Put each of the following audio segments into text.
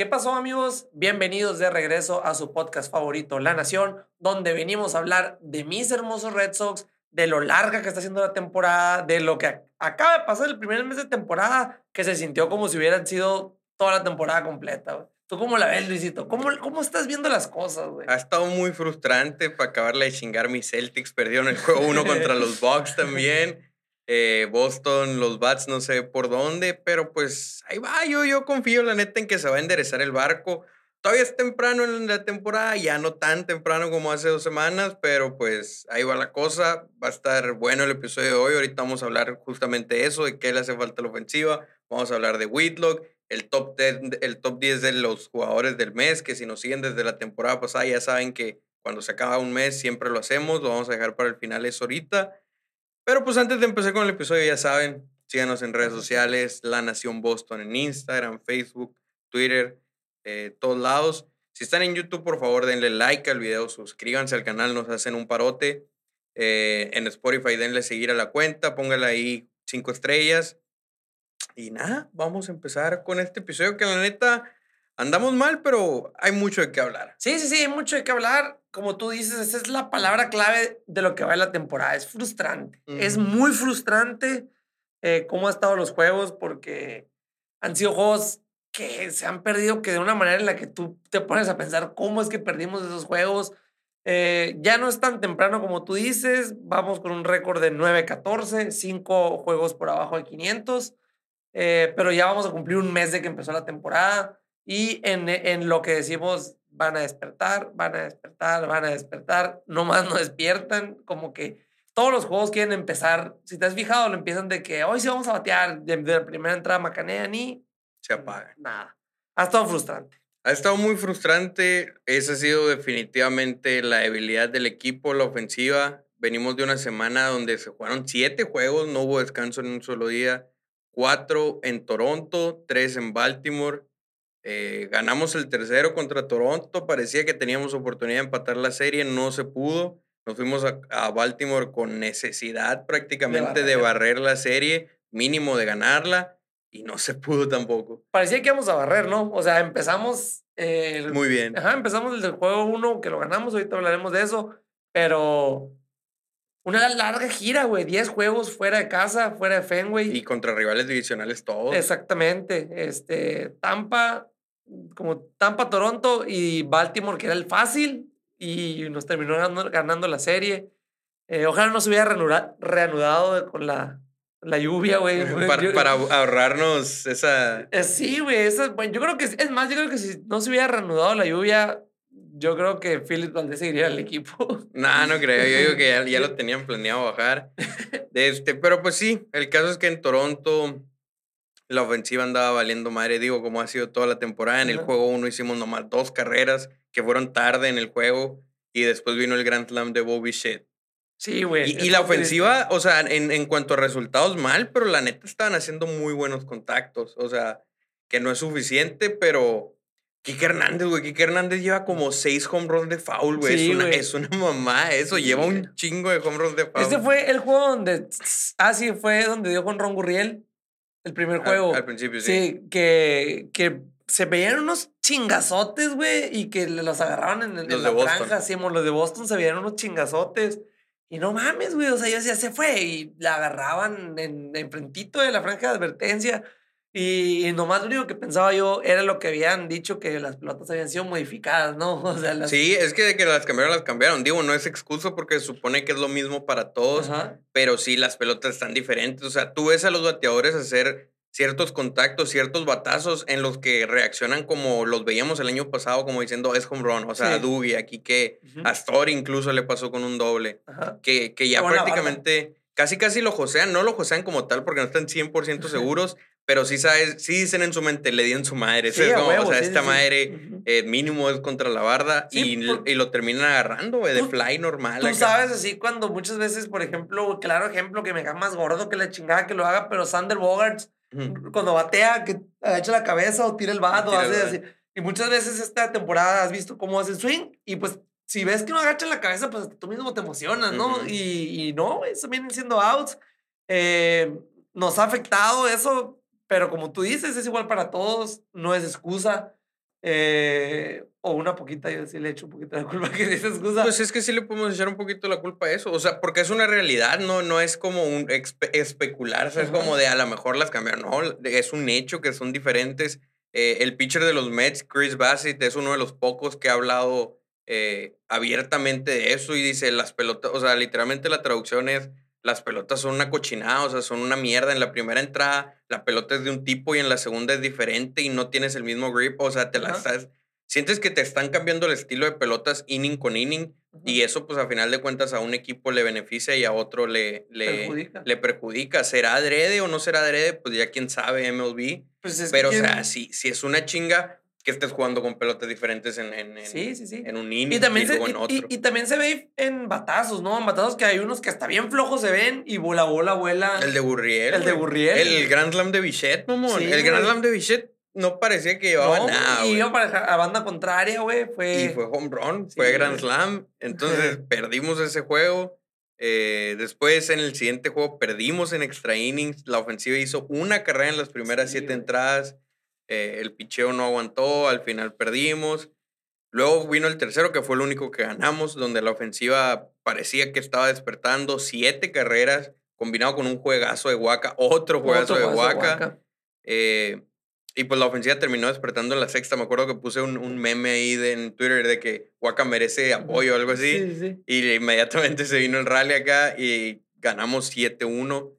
¿Qué pasó amigos? Bienvenidos de regreso a su podcast favorito, La Nación, donde venimos a hablar de mis hermosos Red Sox, de lo larga que está siendo la temporada, de lo que acaba de pasar el primer mes de temporada, que se sintió como si hubieran sido toda la temporada completa. ¿Tú cómo la ves, Luisito? ¿Cómo, cómo estás viendo las cosas, güey? Ha estado muy frustrante para acabarle de chingar mis Celtics. Perdieron el juego uno contra los Bucks también. Eh, Boston, los Bats, no sé por dónde, pero pues ahí va. Yo, yo confío, la neta, en que se va a enderezar el barco. Todavía es temprano en la temporada, ya no tan temprano como hace dos semanas, pero pues ahí va la cosa. Va a estar bueno el episodio de hoy. Ahorita vamos a hablar justamente de eso, de qué le hace falta la ofensiva. Vamos a hablar de Whitlock, el top, 10, el top 10 de los jugadores del mes, que si nos siguen desde la temporada pasada ya saben que cuando se acaba un mes siempre lo hacemos. Lo vamos a dejar para el final eso ahorita. Pero pues antes de empezar con el episodio, ya saben, síganos en redes sociales, La Nación Boston en Instagram, Facebook, Twitter, eh, todos lados. Si están en YouTube, por favor, denle like al video, suscríbanse al canal, nos hacen un parote. Eh, en Spotify, denle seguir a la cuenta, póngale ahí cinco estrellas. Y nada, vamos a empezar con este episodio que la neta andamos mal, pero hay mucho de qué hablar. Sí, sí, sí, hay mucho de qué hablar como tú dices, esa es la palabra clave de lo que va en la temporada. Es frustrante. Es muy frustrante eh, cómo han estado los juegos porque han sido juegos que se han perdido que de una manera en la que tú te pones a pensar cómo es que perdimos esos juegos. Eh, ya no es tan temprano como tú dices. Vamos con un récord de 9-14, 5 juegos por abajo de 500. Eh, pero ya vamos a cumplir un mes de que empezó la temporada. Y en, en lo que decimos van a despertar, van a despertar, van a despertar, nomás no despiertan, como que todos los juegos quieren empezar, si te has fijado, lo empiezan de que hoy sí vamos a batear, de, la primera entrada macanean y se apaga. Nada. Ha estado frustrante. Ha estado muy frustrante. Esa ha sido definitivamente la debilidad del equipo, la ofensiva. Venimos de una semana donde se jugaron siete juegos, no hubo descanso en un solo día. Cuatro en Toronto, tres en Baltimore eh, ganamos el tercero contra Toronto, parecía que teníamos oportunidad de empatar la serie, no se pudo. Nos fuimos a, Baltimore con necesidad prácticamente de barrer. la serie, mínimo de ganarla, y no se pudo tampoco. Parecía que íbamos a barrer, ¿no? O sea, empezamos... Muy bien. Ajá, empezamos el juego uno, que lo ganamos, ahorita hablaremos de eso, pero una larga gira, güey. 10 juegos fuera de casa, fuera de Fenway. Y contra rivales divisionales todos. Exactamente. Este, Tampa, como Tampa, Toronto y Baltimore, que era el fácil, y nos terminó ganando, la serie. Eh, ojalá no se hubiera reanudado con la, la lluvia, güey. Para, ahorrarnos esa... Eh, sí, güey. Bueno, yo creo que, es más, yo creo que si no se hubiera reanudado la lluvia, yo creo que Philip Valdez seguiría el equipo. No, no creo. Yo digo que ya, lo tenían planeado bajar. Este, pero pues sí, el caso es que en Toronto la ofensiva andaba valiendo madre, digo, como ha sido toda la temporada. En el juego uno hicimos nomás dos carreras que fueron tarde en el juego y después vino el Grand Slam de Bobby Shit. Sí, güey. Y, la ofensiva, o sea, en, en cuanto a resultados, mal, pero la neta estaban haciendo muy buenos contactos. O sea, que no es suficiente, pero Kike Hernández, güey. Kike Hernández lleva como seis home runs de foul, güey. es, una, es, una, mamá, eso. Lleva un chingo de home runs de foul. Este fue el juego donde. Ah, sí, fue donde dio con Ron Gurriel. El primer juego. Al, principio, sí. Sí, que, que se veían unos chingazotes, güey, y que los agarraban en, en la franja. Sí, los de Boston se veían unos chingazotes. Y no mames, güey. O sea, yo decía, se fue. Y la agarraban en, en frentito de la franja de advertencia. Y, nomás lo único que pensaba yo era lo que habían dicho que las pelotas habían sido modificadas, ¿no? O sea, Sí, es que de que las cambiaron, las cambiaron. Digo, no es excuso porque supone que es lo mismo para todos, pero sí las pelotas están diferentes. O sea, tú ves a los bateadores hacer ciertos contactos, ciertos batazos en los que reaccionan como los veíamos el año pasado, como diciendo es home run. O sea, a Dougie, aquí que a Story incluso le pasó con un doble, que, que ya prácticamente casi casi lo josean, no lo josean como tal porque no están 100% seguros, pero sí sabes, sí dicen en su mente, le dieron su madre. o sea, esta madre eh, mínimo es contra la barda y, y, lo terminan agarrando, güey, de fly normal. Tú sabes así cuando muchas veces, por ejemplo, claro ejemplo que me cae más gordo que la chingada que lo haga, pero Sander Bogarts, cuando batea, que echa la cabeza o tira el bat o hace así. Y muchas veces esta temporada has visto cómo hace swing y pues si ves que no agacha la cabeza, pues tú mismo te emocionas, ¿no? y, y, no, eso vienen siendo outs. Eh, nos ha afectado eso pero como tú dices, es igual para todos, no es excusa. Eh, o una poquita, yo sí le echo un poquito la culpa que esa excusa. Pues es que sí le podemos echar un poquito la culpa a eso. O sea, porque es una realidad, no, no es como un especular, o sea, es como de a lo mejor las cambiaron. No, es un hecho que son diferentes. Eh, el pitcher de los Mets, Chris Bassett, es uno de los pocos que ha hablado eh, abiertamente de eso y dice las pelotas, o sea, literalmente la traducción es las pelotas son una cochinada, o sea, son una mierda. En la primera entrada, la pelota es de un tipo y en la segunda es diferente y no tienes el mismo grip, o sea, te la estás. Sientes que te están cambiando el estilo de pelotas inning con inning y eso, pues a final de cuentas, a un equipo le beneficia y a otro le, le, perjudica. le perjudica. ¿Será adrede o no será adrede? Pues ya quién sabe, MLB. Pues Pero, o sea, si, si es una chinga, que estés jugando con pelotas diferentes en, en, en, un inning y, también se, en otro. Y, también se ve en batazos, ¿no? En batazos que hay unos que hasta bien flojos se ven y bola, bola, vuela. El de Burriel. El de Burriel. El Grand Slam de Bichette, mamón. el Grand Slam de Bichette no parecía que llevaba nada. Y iba para a banda contraria, güey. Fue... Y fue home run, fue Grand Slam. Entonces perdimos ese juego. Eh, después en el siguiente juego perdimos en extra innings. La ofensiva hizo una carrera en las primeras siete entradas. Eh, el picheo no aguantó, al final perdimos. Luego vino el tercero, que fue el único que ganamos, donde la ofensiva parecía que estaba despertando. Siete carreras, combinado con un juegazo de Huaca, otro juegazo de Huaca. Eh, y pues la ofensiva terminó despertando en la sexta. Me acuerdo que puse un, meme ahí en Twitter de que Huaca merece apoyo o algo así. Y inmediatamente se vino el rally acá y ganamos 7-1.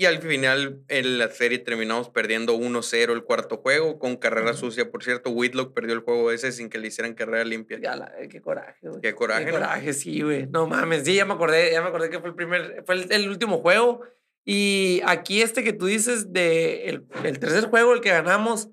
Y al final en la serie terminamos perdiendo 1-0 el cuarto juego con carrera sucia. Por cierto, Whitlock perdió el juego ese sin que le hicieran carrera limpia. Ya la, qué coraje, güey. Qué coraje. Qué coraje, sí, güey. No mames, sí, ya me acordé, ya me acordé que fue el primer, fue el, último juego. Y aquí este que tú dices de el, el tercer juego, el que ganamos,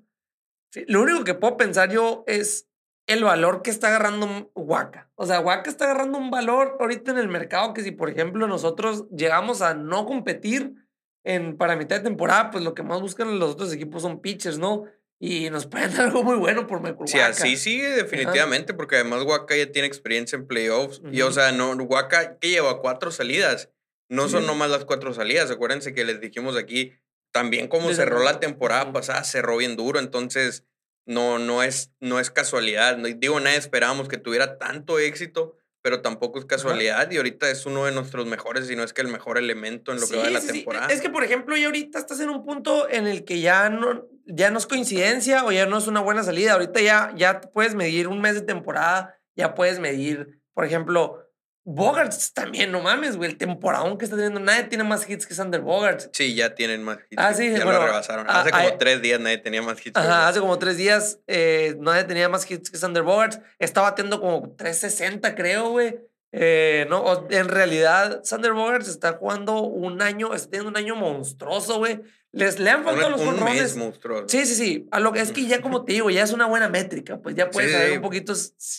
lo único que puedo pensar yo es el valor que está agarrando Waka. O sea, Waka está agarrando un valor ahorita en el mercado que si, por ejemplo, nosotros llegamos a no competir en, para mitad de temporada, pues lo que más buscan los otros equipos son pitchers, ¿no? Y nos pueden dar algo muy bueno por Michael Sí, así sigue definitivamente, porque además Waka ya tiene experiencia en playoffs. Y o sea, no, Waka que lleva cuatro salidas. No son nomás las cuatro salidas. Acuérdense que les dijimos aquí, también como cerró la temporada pasada, cerró bien duro. Entonces, no, no, es, no es casualidad. Digo, nadie esperábamos que tuviera tanto éxito pero tampoco es casualidad y ahorita es uno de nuestros mejores, si no es que el mejor elemento en lo que va de la temporada. Es que, por ejemplo, ya ahorita estás en un punto en el que ya no, ya no es coincidencia o ya no es una buena salida. Ahorita ya, ya puedes medir un mes de temporada, ya puedes medir, por ejemplo, Bogarts también, no mames, güey. El temporadón que está teniendo. Nadie tiene más hits que Sander Bogarts. Sí, ya tienen más hits. Ah, sí, ya lo rebasaron. Hace como tres días nadie tenía más hits. Ajá, hace como tres días eh, nadie tenía más hits que Sander Bogarts. Está batiendo como 360, creo, güey. Eh, no, en realidad, Sander Bogarts está jugando un año, está teniendo un año monstruoso, güey. Les le han faltado los monstruoso. Sí, sí, sí. A lo que es que ya, como te digo, ya es una buena métrica, pues ya puedes saber un poquito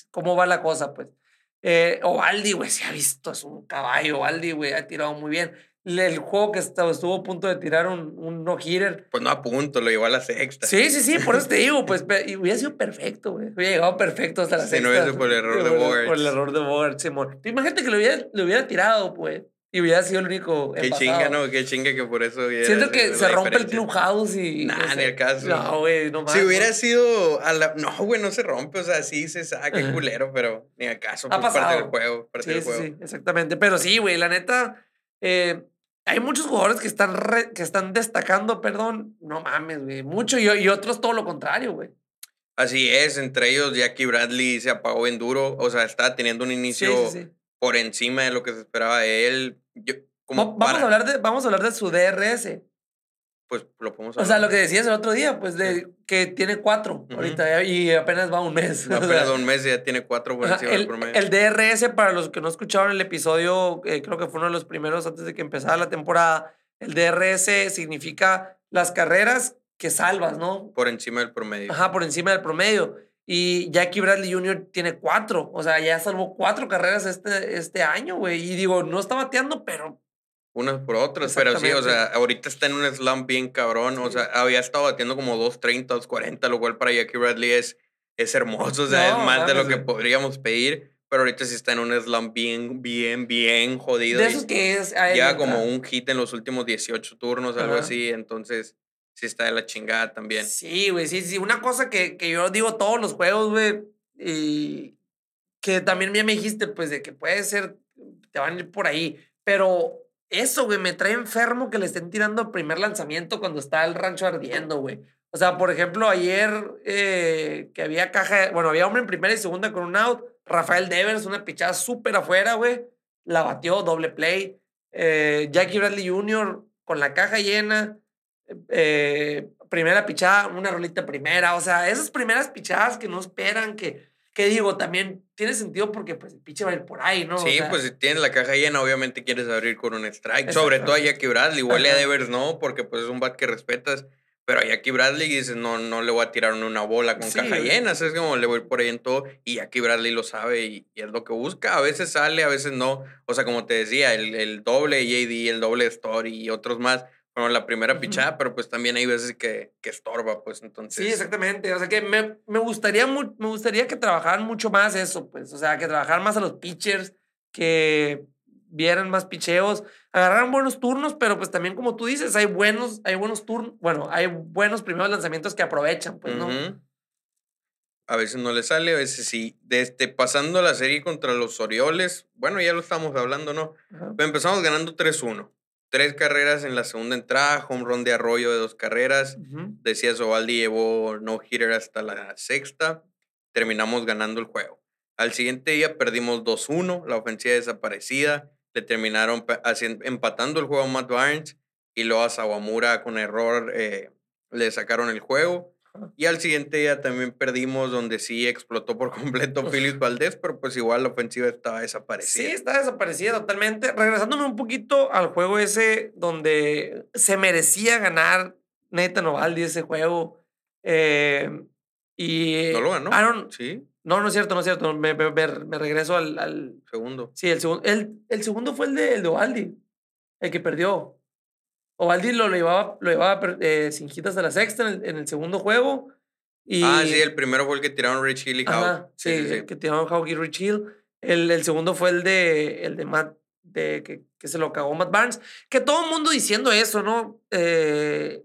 cómo va la cosa, pues. Eh, Ovaldi, güey, se ha visto, es un caballo. Ovaldi, güey, ha tirado muy bien. El juego que estaba, estuvo a punto de tirar un, un no-hitter. Pues no a punto, lo llevó a la sexta. Sí, sí, sí, por eso te digo, pues hubiera sido perfecto, güey. Hubiera llegado perfecto hasta la sexta. Si no hubiese por el error de Bogart. Por el error de Bogart, Simón. Imagínate que lo hubiera, lo hubiera tirado, pues. Y hubiera sido el único. Qué chinga, ¿no? Qué chinga que por eso. Siento que se rompe el clubhouse y. Nah, ni el caso. No, güey, no más. Si hubiera sido. A la... No, güey, no se rompe. O sea, sí se saca el culero, pero ni al caso. Ha pues, pasado. Parte del juego. Parte sí, del juego. Sí, exactamente. Pero sí, güey, la neta. Eh, hay muchos jugadores que están, que están destacando, perdón. No mames, güey. Mucho y, y otros todo lo contrario, güey. Así es, entre ellos Jackie Bradley se apagó bien duro, o sea, está teniendo un inicio por encima de lo que se esperaba de él. Yo, vamos, a hablar de, vamos a hablar de su DRS. Pues lo podemos hablar. O sea, lo que decías el otro día, pues de que tiene cuatro ahorita y apenas va un mes. apenas un mes y ya tiene cuatro por encima el, del promedio. El DRS, para los que no escucharon el episodio, eh, creo que fue uno de los primeros antes de que empezara la temporada. El DRS significa las carreras que salvas, ¿no? Por encima del promedio. Ajá, por encima del promedio. Y Jackie Bradley Jr. tiene cuatro. O sea, ya salvó cuatro carreras este, este año, güey. Y digo, no está bateando, pero. Unas por otras, pero sí, o sea, ahorita está en un slam bien cabrón. O sea, había estado batiendo como 230, 240, lo cual para Jackie Bradley es, es hermoso. O sea, es más de lo que podríamos pedir. Pero ahorita sí está en un slam bien, bien, bien jodido. De esos que es. Ya como un hit en los últimos 18 turnos, algo así. Entonces, sí está de la chingada también. Sí, güey, sí, sí. Una cosa que, que yo digo todos los juegos, güey, y que también me dijiste, pues, de que puede ser, te van a ir por ahí, pero eso, güey, me trae enfermo que le estén tirando el primer lanzamiento cuando está el rancho ardiendo, güey. O sea, por ejemplo, ayer eh, que había caja, bueno, había hombre en primera y segunda con un out, Rafael Devers, una pichada súper afuera, güey, la batió, doble play. Eh, Jackie Bradley Jr. con la caja llena, eh, primera pichada, una rolita primera, o sea, esas primeras pichadas que no esperan, que, que digo, también tiene sentido porque pues el piche va a ir por ahí, ¿no? Sí, pues si tienes la caja llena, obviamente quieres abrir con un strike, sobre todo a Jackie Bradley, igual a Devers no, porque pues es un bat que respetas. Pero a Jackie Bradley dices, no, no le voy a tirar una bola con caja llena. Es como le voy por ahí en todo. Y Jackie Bradley lo sabe y, es lo que busca. A veces sale, a veces no. O sea, como te decía, el, el doble JD, el doble Story y otros más bueno, la primera pichada, pero pues también hay veces que, que estorba, pues entonces. Sí, exactamente. O sea que me, me gustaría, me gustaría que trabajaran mucho más eso, pues. O sea, que trabajaran más a los pitchers, que vieran más picheos, agarraran buenos turnos, pero pues también como tú dices, hay buenos, hay buenos turnos, bueno, hay buenos primeros lanzamientos que aprovechan, pues, ¿no? A veces no le sale, a veces sí. Desde este, pasando la serie contra los Orioles, bueno, ya lo estamos hablando, ¿no? empezamos ganando 3-1 tres carreras en la segunda entrada, home run de Arroyo de dos carreras. Decía Zobaldi llevó no hitter hasta la sexta. Terminamos ganando el juego. Al siguiente día perdimos 2-1, la ofensiva desaparecida. Le terminaron empatando el juego a Matt Barnes y luego a Sawamura con error eh, le sacaron el juego. Y al siguiente día también perdimos donde sí explotó por completo Phillips Valdés, pero pues igual la ofensiva estaba desaparecida. Sí, está desaparecida totalmente. Regresándome un poquito al juego ese donde se merecía ganar Nathan Ovaldi ese juego. Eh, y no lo ganó. sí. No, no es cierto, no es cierto. Me, me, regreso al, al, segundo. Sí, el, segundo el, el segundo fue el de, el de Ovaldi, el que perdió. Ovaldi lo, llevaba, lo llevaba eh, sin hasta la sexta en el, segundo juego. Y, ah, sí, el primero fue el que tiraron Rich Hill y Howe. Sí, el que tiraron Howe y Rich Hill. El, el, segundo fue el de, el de Matt, de, que, que se lo cagó Matt Barnes. Que todo el mundo diciendo eso, ¿no? Eh,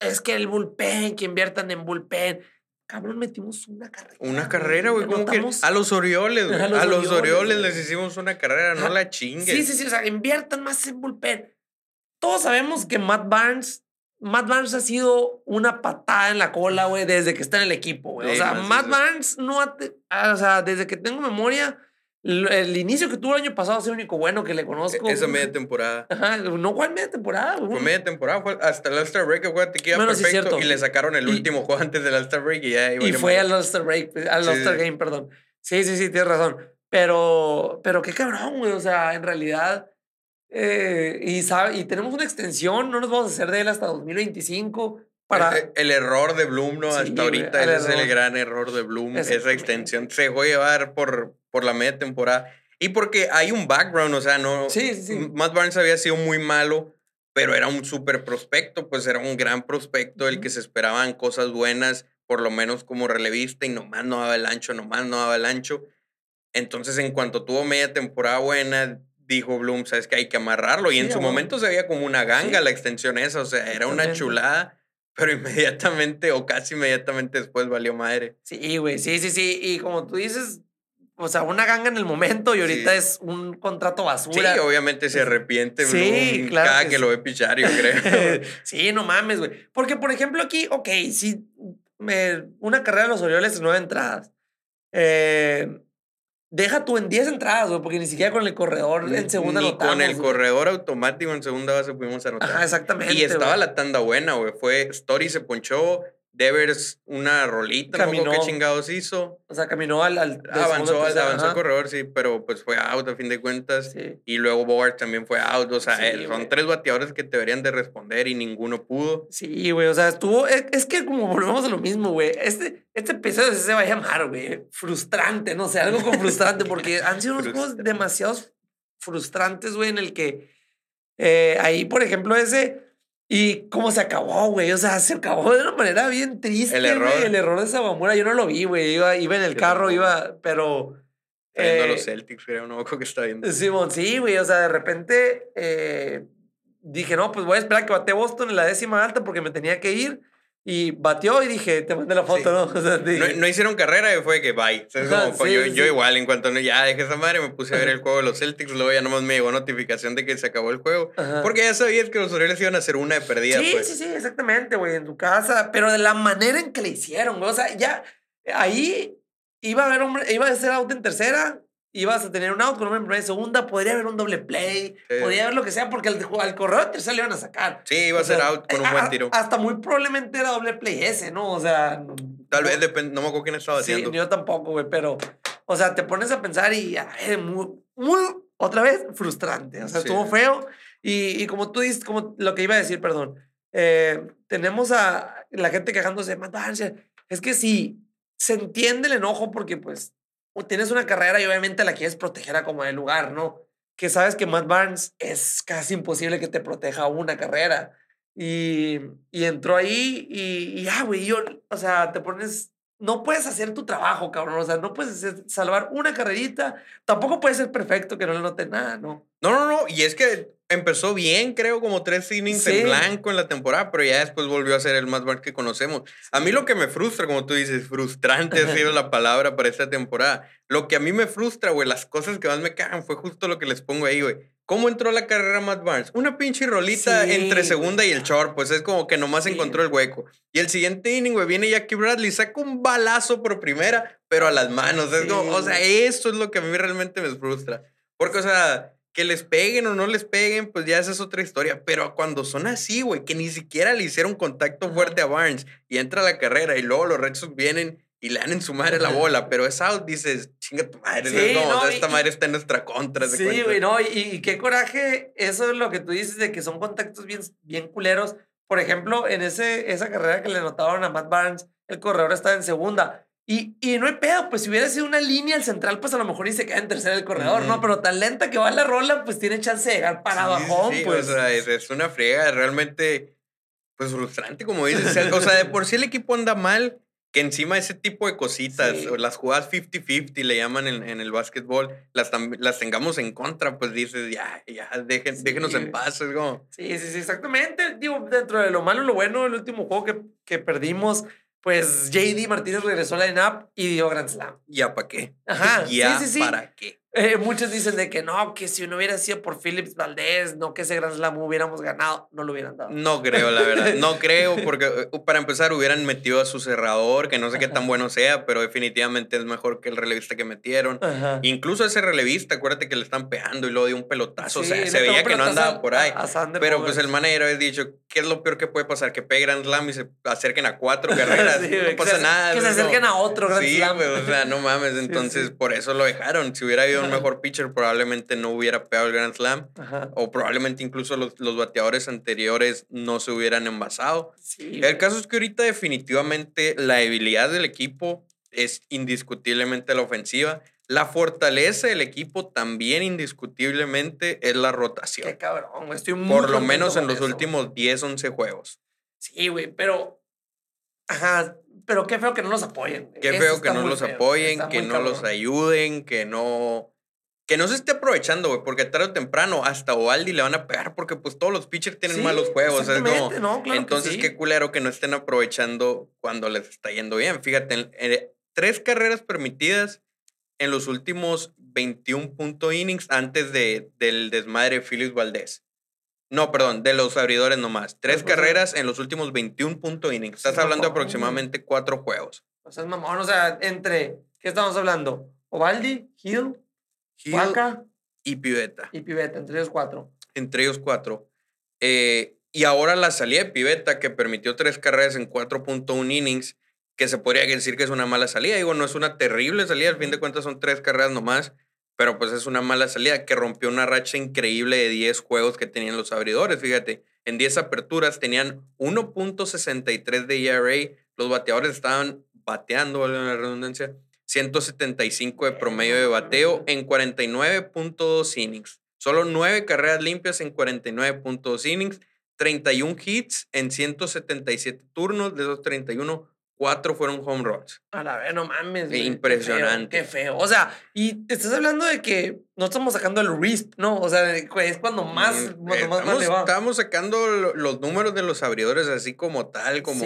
es que el bullpen, que inviertan en bullpen. Cabrón, metimos una carrera. Una carrera, güey. ¿Cómo que? A los Orioles, güey. A los, Orioles, les hicimos una carrera, no la chingues. Sí, sí, sí. O sea, inviertan más en bullpen todos sabemos que Matt Barnes, Matt Barnes ha sido una patada en la cola, güey, desde que está en el equipo, güey. o sea, Matt Barnes no ha, o sea, desde que tengo memoria, el inicio que tuvo el año pasado es el único bueno que le conozco. Esa media temporada. Ajá, no fue media temporada, güey. Fue media temporada, fue hasta el All-Star Break, güey, te queda perfecto. y le sacaron el último juego antes del All-Star Break y ya Y fue al All-Star Break, al All-Star Game, perdón. Sí, sí, sí, tienes razón. Pero, pero qué cabrón, güey. O sea, en realidad eh, y, sabe, y tenemos una extensión, no nos vamos a hacer de él hasta 2025. Para... El, error de Bloom, ¿no? hasta ahorita ese es el gran error de Bloom. Esa extensión se dejó llevar por, por la media temporada. Y porque hay un background, o sea, no. Sí, sí, Matt Barnes había sido muy malo, pero era un súper prospecto, pues era un gran prospecto, el que se esperaban cosas buenas, por lo menos como relevista, y nomás no daba el ancho, nomás no daba el ancho. Entonces, en cuanto tuvo media temporada buena, dijo Bloom, sabes que hay que amarrarlo. Y en su momento se veía como una ganga la extensión esa, o sea, era una chulada. Pero inmediatamente o casi inmediatamente después valió madre. Sí, güey, sí, sí, sí. Y como tú dices, o sea, una ganga en el momento y ahorita es un contrato basura. Sí, obviamente se arrepiente sí, claro cada que, lo ve pichar, yo creo. sí, no mames, güey. Porque, por ejemplo, aquí, ok, sí, me, una carrera de los Orioles nueve entradas. Eh, Deja tú en 10 entradas, güey, porque ni siquiera con el corredor en segunda ni Con el corredor automático en segunda base pudimos anotar. Ajá, exactamente. Y estaba la tanda buena, güey. Fue Story se ponchó, Devers una rolita, caminó, qué chingados hizo. O sea, caminó al... al avanzó, al, avanzó el corredor, sí, pero pues fue out a fin de cuentas. Y luego Bogart también fue out. O sea, son tres bateadores que deberían de responder y ninguno pudo. Sí, güey, o sea, estuvo... Es, que como volvemos a lo mismo, güey. Este, este episodio se va a llamar, güey. Frustrante, no sé, algo con frustrante, porque han sido unos juegos demasiado frustrantes, güey, en el que... Eh, ahí, por ejemplo, ese y cómo se acabó, güey. O sea, se acabó de una manera bien triste. El error. El error de Sabamura, yo no lo vi, güey. Iba, iba en el carro, iba, pero. viendo a los eh, Celtics, creo, no que está viendo. Simón, sí, güey. O sea, de repente. Eh, dije, no, pues voy a esperar que bate Boston en la décima alta porque me tenía que ir. Y batió y dije, te mandé la foto, ¿no? no, hicieron carrera y fue que bye. yo, yo, igual, en cuanto ya dejé esa madre, me puse a ver el juego de los Celtics, luego ya nomás me llegó notificación de que se acabó el juego. Porque ya sabías que los Orioles iban a hacer una de perdida. Sí, pues. sí, sí, exactamente, güey, en tu casa. Pero de la manera en que le hicieron, güey. O sea, ya ahí iba a haber hombre, iba a ser out en tercera, ibas a tener un out con un en segunda, podría haber un doble play, podría haber lo que sea, porque al, al corredor tercero le iban a sacar. Sí, iba a ser out con un buen tiro. Hasta muy probablemente era doble play ese, ¿no? O sea. Tal vez depende, no me acuerdo quién estaba haciendo. Sí, yo tampoco, güey, pero. O sea, te pones a pensar y a ver, muy, muy, otra vez, frustrante. O sea, estuvo feo. Y, y, como tú dices, como lo que iba a decir, perdón, eh, tenemos a la gente quejándose de Es que sí, se entiende el enojo porque, pues, tienes una carrera y obviamente la quieres proteger a como de lugar, ¿no? Que sabes que Matt Barnes es casi imposible que te proteja una carrera. Y, entró ahí y, ya, güey, yo, o sea, te pones, no puedes hacer tu trabajo, cabrón, o sea, no puedes salvar una carrerita, tampoco puede ser perfecto que no le note nada, ¿no? No, no, no, y es que empezó bien, creo, como tres innings en blanco en la temporada, pero ya después volvió a ser el más bar que conocemos. A mí lo que me frustra, como tú dices, frustrante ha sido la palabra para esta temporada. Lo que a mí me frustra, güey, las cosas que más me cagan fue justo lo que les pongo ahí, güey. ¿Cómo entró la carrera Matt Barnes? Una pinche rolita entre segunda y el short, pues es como que nomás encontró el hueco. Y el siguiente inning, güey, viene Jackie Bradley, saca un balazo por primera, pero a las manos. Es como, o sea, eso es lo que a mí realmente me frustra. Porque, o sea, que les peguen o no les peguen, pues ya esa es otra historia. Pero cuando son así, güey, que ni siquiera le hicieron contacto fuerte a Barnes y entra a la carrera y luego los Red Sox vienen y le dan en su madre la bola, pero es out, dices, chinga tu madre, no, esta madre está en nuestra contra. Sí, güey, no, y, qué coraje, eso es lo que tú dices de que son contactos bien, bien culeros. Por ejemplo, en ese, esa carrera que le notaron a Matt Barnes, el corredor estaba en segunda y, y, no hay pedo, pues si hubiera sido una línea al central, pues a lo mejor y se queda en tercera el corredor, ¿no? Pero tan lenta que va la rola, pues tiene chance de llegar parado a home, pues. O sea, es, una friega realmente, pues frustrante, como dices. o sea, de por sí el equipo anda mal, que encima ese tipo de cositas, o las jugadas 50-50 le llaman en, en, el básquetbol, las, las tengamos en contra, pues dices, ya, ya, dejen, déjenos en paz, es como... Sí, sí, sí, exactamente. Digo, dentro de lo malo, lo bueno, el último juego que, que perdimos pues JD Martínez regresó a la INAP y dio Grand Slam. ¿Ya para qué? Ajá. ¿Ya sí, sí, sí. para qué? Eh, muchos dicen de que no, que si no hubiera sido por Phillips Valdés, no que ese Grand Slam hubiéramos ganado, no lo hubieran dado. No creo, la verdad. No creo, porque eh, para empezar hubieran metido a su cerrador, que no sé qué tan bueno sea, pero definitivamente es mejor que el relevista que metieron. Incluso ese relevista, acuérdate que le están pegando y luego dio un pelotazo. o sea, se veía que no andaba por ahí. pero pues el manager había dicho, ¿qué es lo peor que puede pasar? Que pegue Grand Slam y se acerquen a cuatro carreras. no pasa nada. Que se acerquen a otro Grand Slam. Sí, o sea, no mames. Entonces, por eso lo dejaron. Si hubiera habido un mejor pitcher, probablemente no hubiera pegado el Grand Slam. O probablemente incluso los, los, bateadores anteriores no se hubieran envasado. El caso es que ahorita definitivamente la debilidad del equipo es indiscutiblemente la ofensiva. La fortaleza del equipo también indiscutiblemente es la rotación. Qué cabrón, estoy muy Por lo menos en los últimos 10, 11 juegos. Sí, güey, pero... Ajá, pero qué feo que no los apoyen. Qué feo que no los apoyen, que no los ayuden, que no que no se esté aprovechando, güey, porque tarde o temprano hasta Ovaldi le van a pegar porque pues todos los pitchers tienen malos juegos. Es no, entonces qué culero que no estén aprovechando cuando les está yendo bien. Fíjate, eh, tres carreras permitidas en los últimos 21 punto innings antes de, del desmadre Phillips Valdés. No, perdón, de los abridores nomás. Tres carreras en los últimos 21 punto innings. Estás hablando de aproximadamente cuatro juegos. O sea, mamón, o sea, entre, ¿qué estamos hablando? Ovaldi, Hill, y Piveta. Y Piveta, entre ellos cuatro. Entre ellos cuatro. Eh, y ahora la salida de Piveta, que permitió tres carreras en 4.1 innings, que se podría decir que es una mala salida. Digo, no es una terrible salida, al fin de cuentas son tres carreras nomás, pero pues es una mala salida que rompió una racha increíble de 10 juegos que tenían los abridores. Fíjate, en 10 aperturas tenían 1.63 de ERA, los bateadores estaban bateando, vale la redundancia, 175 de promedio de bateo en 49.2 innings. Solo 9 carreras limpias en 49.2 innings, 31 hits en 177 turnos, de esos 31, cuatro fueron home runs. A la vez, no mames. Impresionante. Qué feo, O sea, y estás hablando de que no estamos sacando el RISP, ¿no? O sea, es cuando más, mm, cuando más, estamos, Estamos sacando los números de los abridores así como tal, como,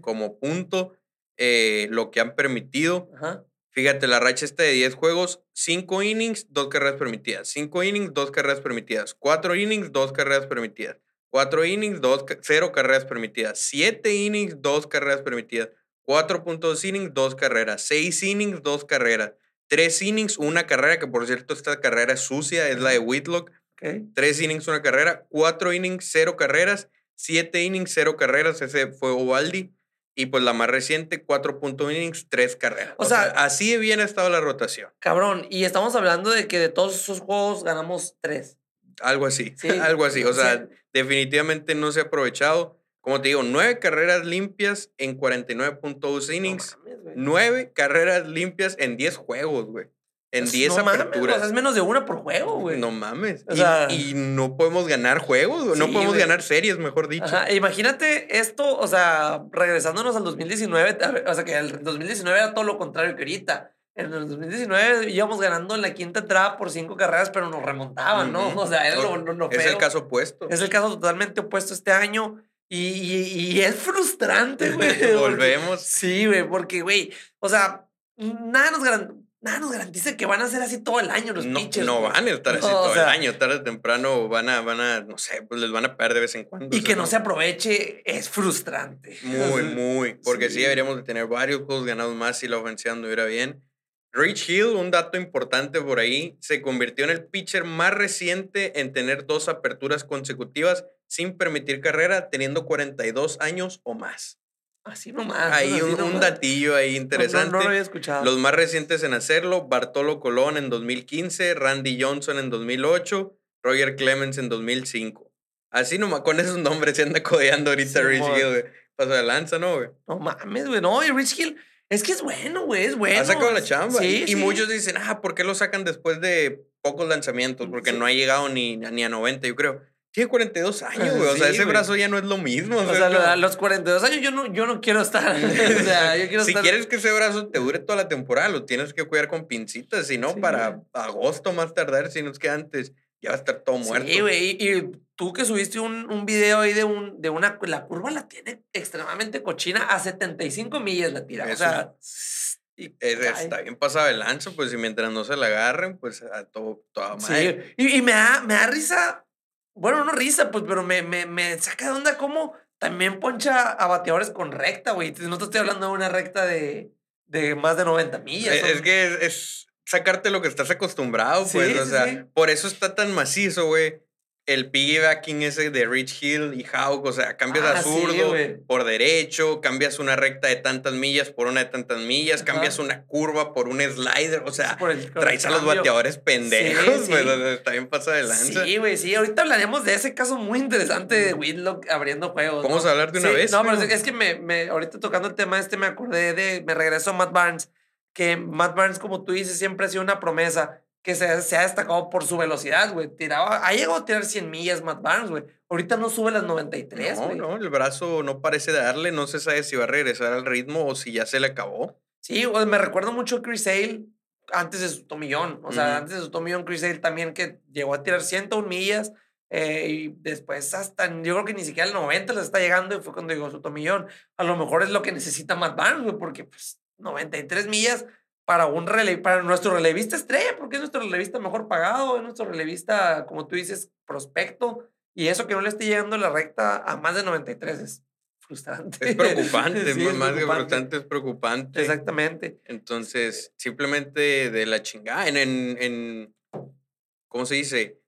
como punto, eh, lo que han permitido. Ajá. Fíjate, la racha está de 10 juegos, 5 innings, 2 carreras permitidas. 5 innings, 2 carreras permitidas. 4 innings, 2 carreras permitidas. 4 innings, 0 carreras permitidas. 7 innings, 2 carreras permitidas. 4.2 innings, 2 carreras. 6 innings, 2 carreras. 3 innings, una carrera, que por cierto esta carrera es sucia, es la de Whitlock. 3 innings, una carrera. 4 innings, 0 carreras. 7 innings, 0 carreras, ese fue Ovaldi. Y pues la más reciente, 4 innings, 3 carreras. O, sea, así de bien ha estado la rotación. Cabrón, y estamos hablando de que de todos esos juegos ganamos 3. Algo así, algo así. O sea, definitivamente no se ha aprovechado. Como te digo, 9 carreras limpias en 49.2 innings. 9 carreras limpias en 10 juegos, güey. En 10 no aperturas. es menos de una por juego, güey. No mames. y, no podemos ganar juegos, no podemos ganar series, mejor dicho. Imagínate esto, o sea, regresándonos al 2019, o sea, que el 2019 era todo lo contrario que ahorita. En el 2019 íbamos ganando en la quinta entrada por cinco carreras, pero nos remontaban, ¿no? O sea, era lo, lo, Es el caso opuesto. Es el caso totalmente opuesto este año. Y, y, es frustrante, güey. Volvemos. sí, güey, porque, güey, o sea, nada nos garantiza nada nos garantiza que van a ser así todo el año los no, pitchers. No van a estar así todo el año, tarde o temprano van a, van a, no sé, pues les van a perder de vez en cuando. Y que no, se aproveche es frustrante. Muy, muy, porque sí. deberíamos de tener varios juegos ganados más si la ofensiva anduviera bien. Rich Hill, un dato importante por ahí, se convirtió en el pitcher más reciente en tener dos aperturas consecutivas sin permitir carrera, teniendo 42 años o más. Así nomás. Hay un, datillo ahí interesante. No, lo había escuchado. Los más recientes en hacerlo, Bartolo Colón en 2015, Randy Johnson en 2008, Roger Clemens en 2005. Así nomás, con esos nombres se anda codeando ahorita Rich Hill, güey. Paso de lanza, ¿no, güey? No mames, güey. No, y Rich Hill, es que es bueno, güey, es bueno. Ha sacado la chamba. Sí, y, muchos dicen, ah, ¿por qué lo sacan después de pocos lanzamientos? Porque no ha llegado ni, ni a 90, yo creo. Tiene 42 años, güey. O sea, ese brazo ya no es lo mismo. O, sea, a los 42 años yo no, yo no quiero estar. o sea, yo quiero si quieres que ese brazo te dure toda la temporada, lo tienes que cuidar con pincitas. Si no, para agosto más tardar, si no es que antes, ya va a estar todo muerto. Sí, güey. Y, tú que subiste un, un video ahí de, un, de una. La curva la tiene extremadamente cochina. A 75 millas la tira. o sea. Y está bien pasado el lanzo, pues, y mientras no se la agarren, pues, a todo, toda madre. Sí. Y, y me, da, me da risa bueno, no risa, pues, pero me, me, me saca de onda cómo también poncha a bateadores con recta, güey. No te estoy hablando de una recta de, de más de 90 millas. Es, que es, sacarte lo que estás acostumbrado, pues. o sea, por eso está tan macizo, güey el piggybacking ese de Rich Hill y Hawk, o sea, cambias a ah, zurdo por derecho, cambias una recta de tantas millas por una de tantas millas, cambias una curva por un slider, o sea, traes a los bateadores pendejos, güey, también pasa de lanza. Sí, güey, sí, ahorita hablaremos de ese caso muy interesante de Whitlock abriendo juegos. Vamos a hablar de una vez. No, pero es que me, me, ahorita tocando el tema este me acordé de, me regresó Matt Barnes, que Matt Barnes, como tú dices, siempre ha sido una promesa que se, se, ha destacado por su velocidad, güey. Tiraba, ha llegado a tirar 100 millas Matt Barnes, güey. Ahorita no sube las 93, güey. No, no, el brazo no parece darle, no se sabe si va a regresar al ritmo o si ya se le acabó. Sí, me recuerdo mucho a Chris Hale antes de su tomillón. O sea, antes de su tomillón, Chris Hale también que llegó a tirar 101 millas. Eh, y después hasta, yo creo que ni siquiera el 90 les está llegando y fue cuando llegó su tomillón. A lo mejor es lo que necesita Matt Barnes, güey, porque pues 93 millas para un rele para nuestro relevista estrella, porque es nuestro relevista mejor pagado, es nuestro relevista, como tú dices, prospecto, y eso que no le esté llegando la recta a más de 93 es frustrante. Es preocupante, más, que frustrante es preocupante. Exactamente. Entonces, simplemente de la chingada, en, en, en ¿cómo se dice?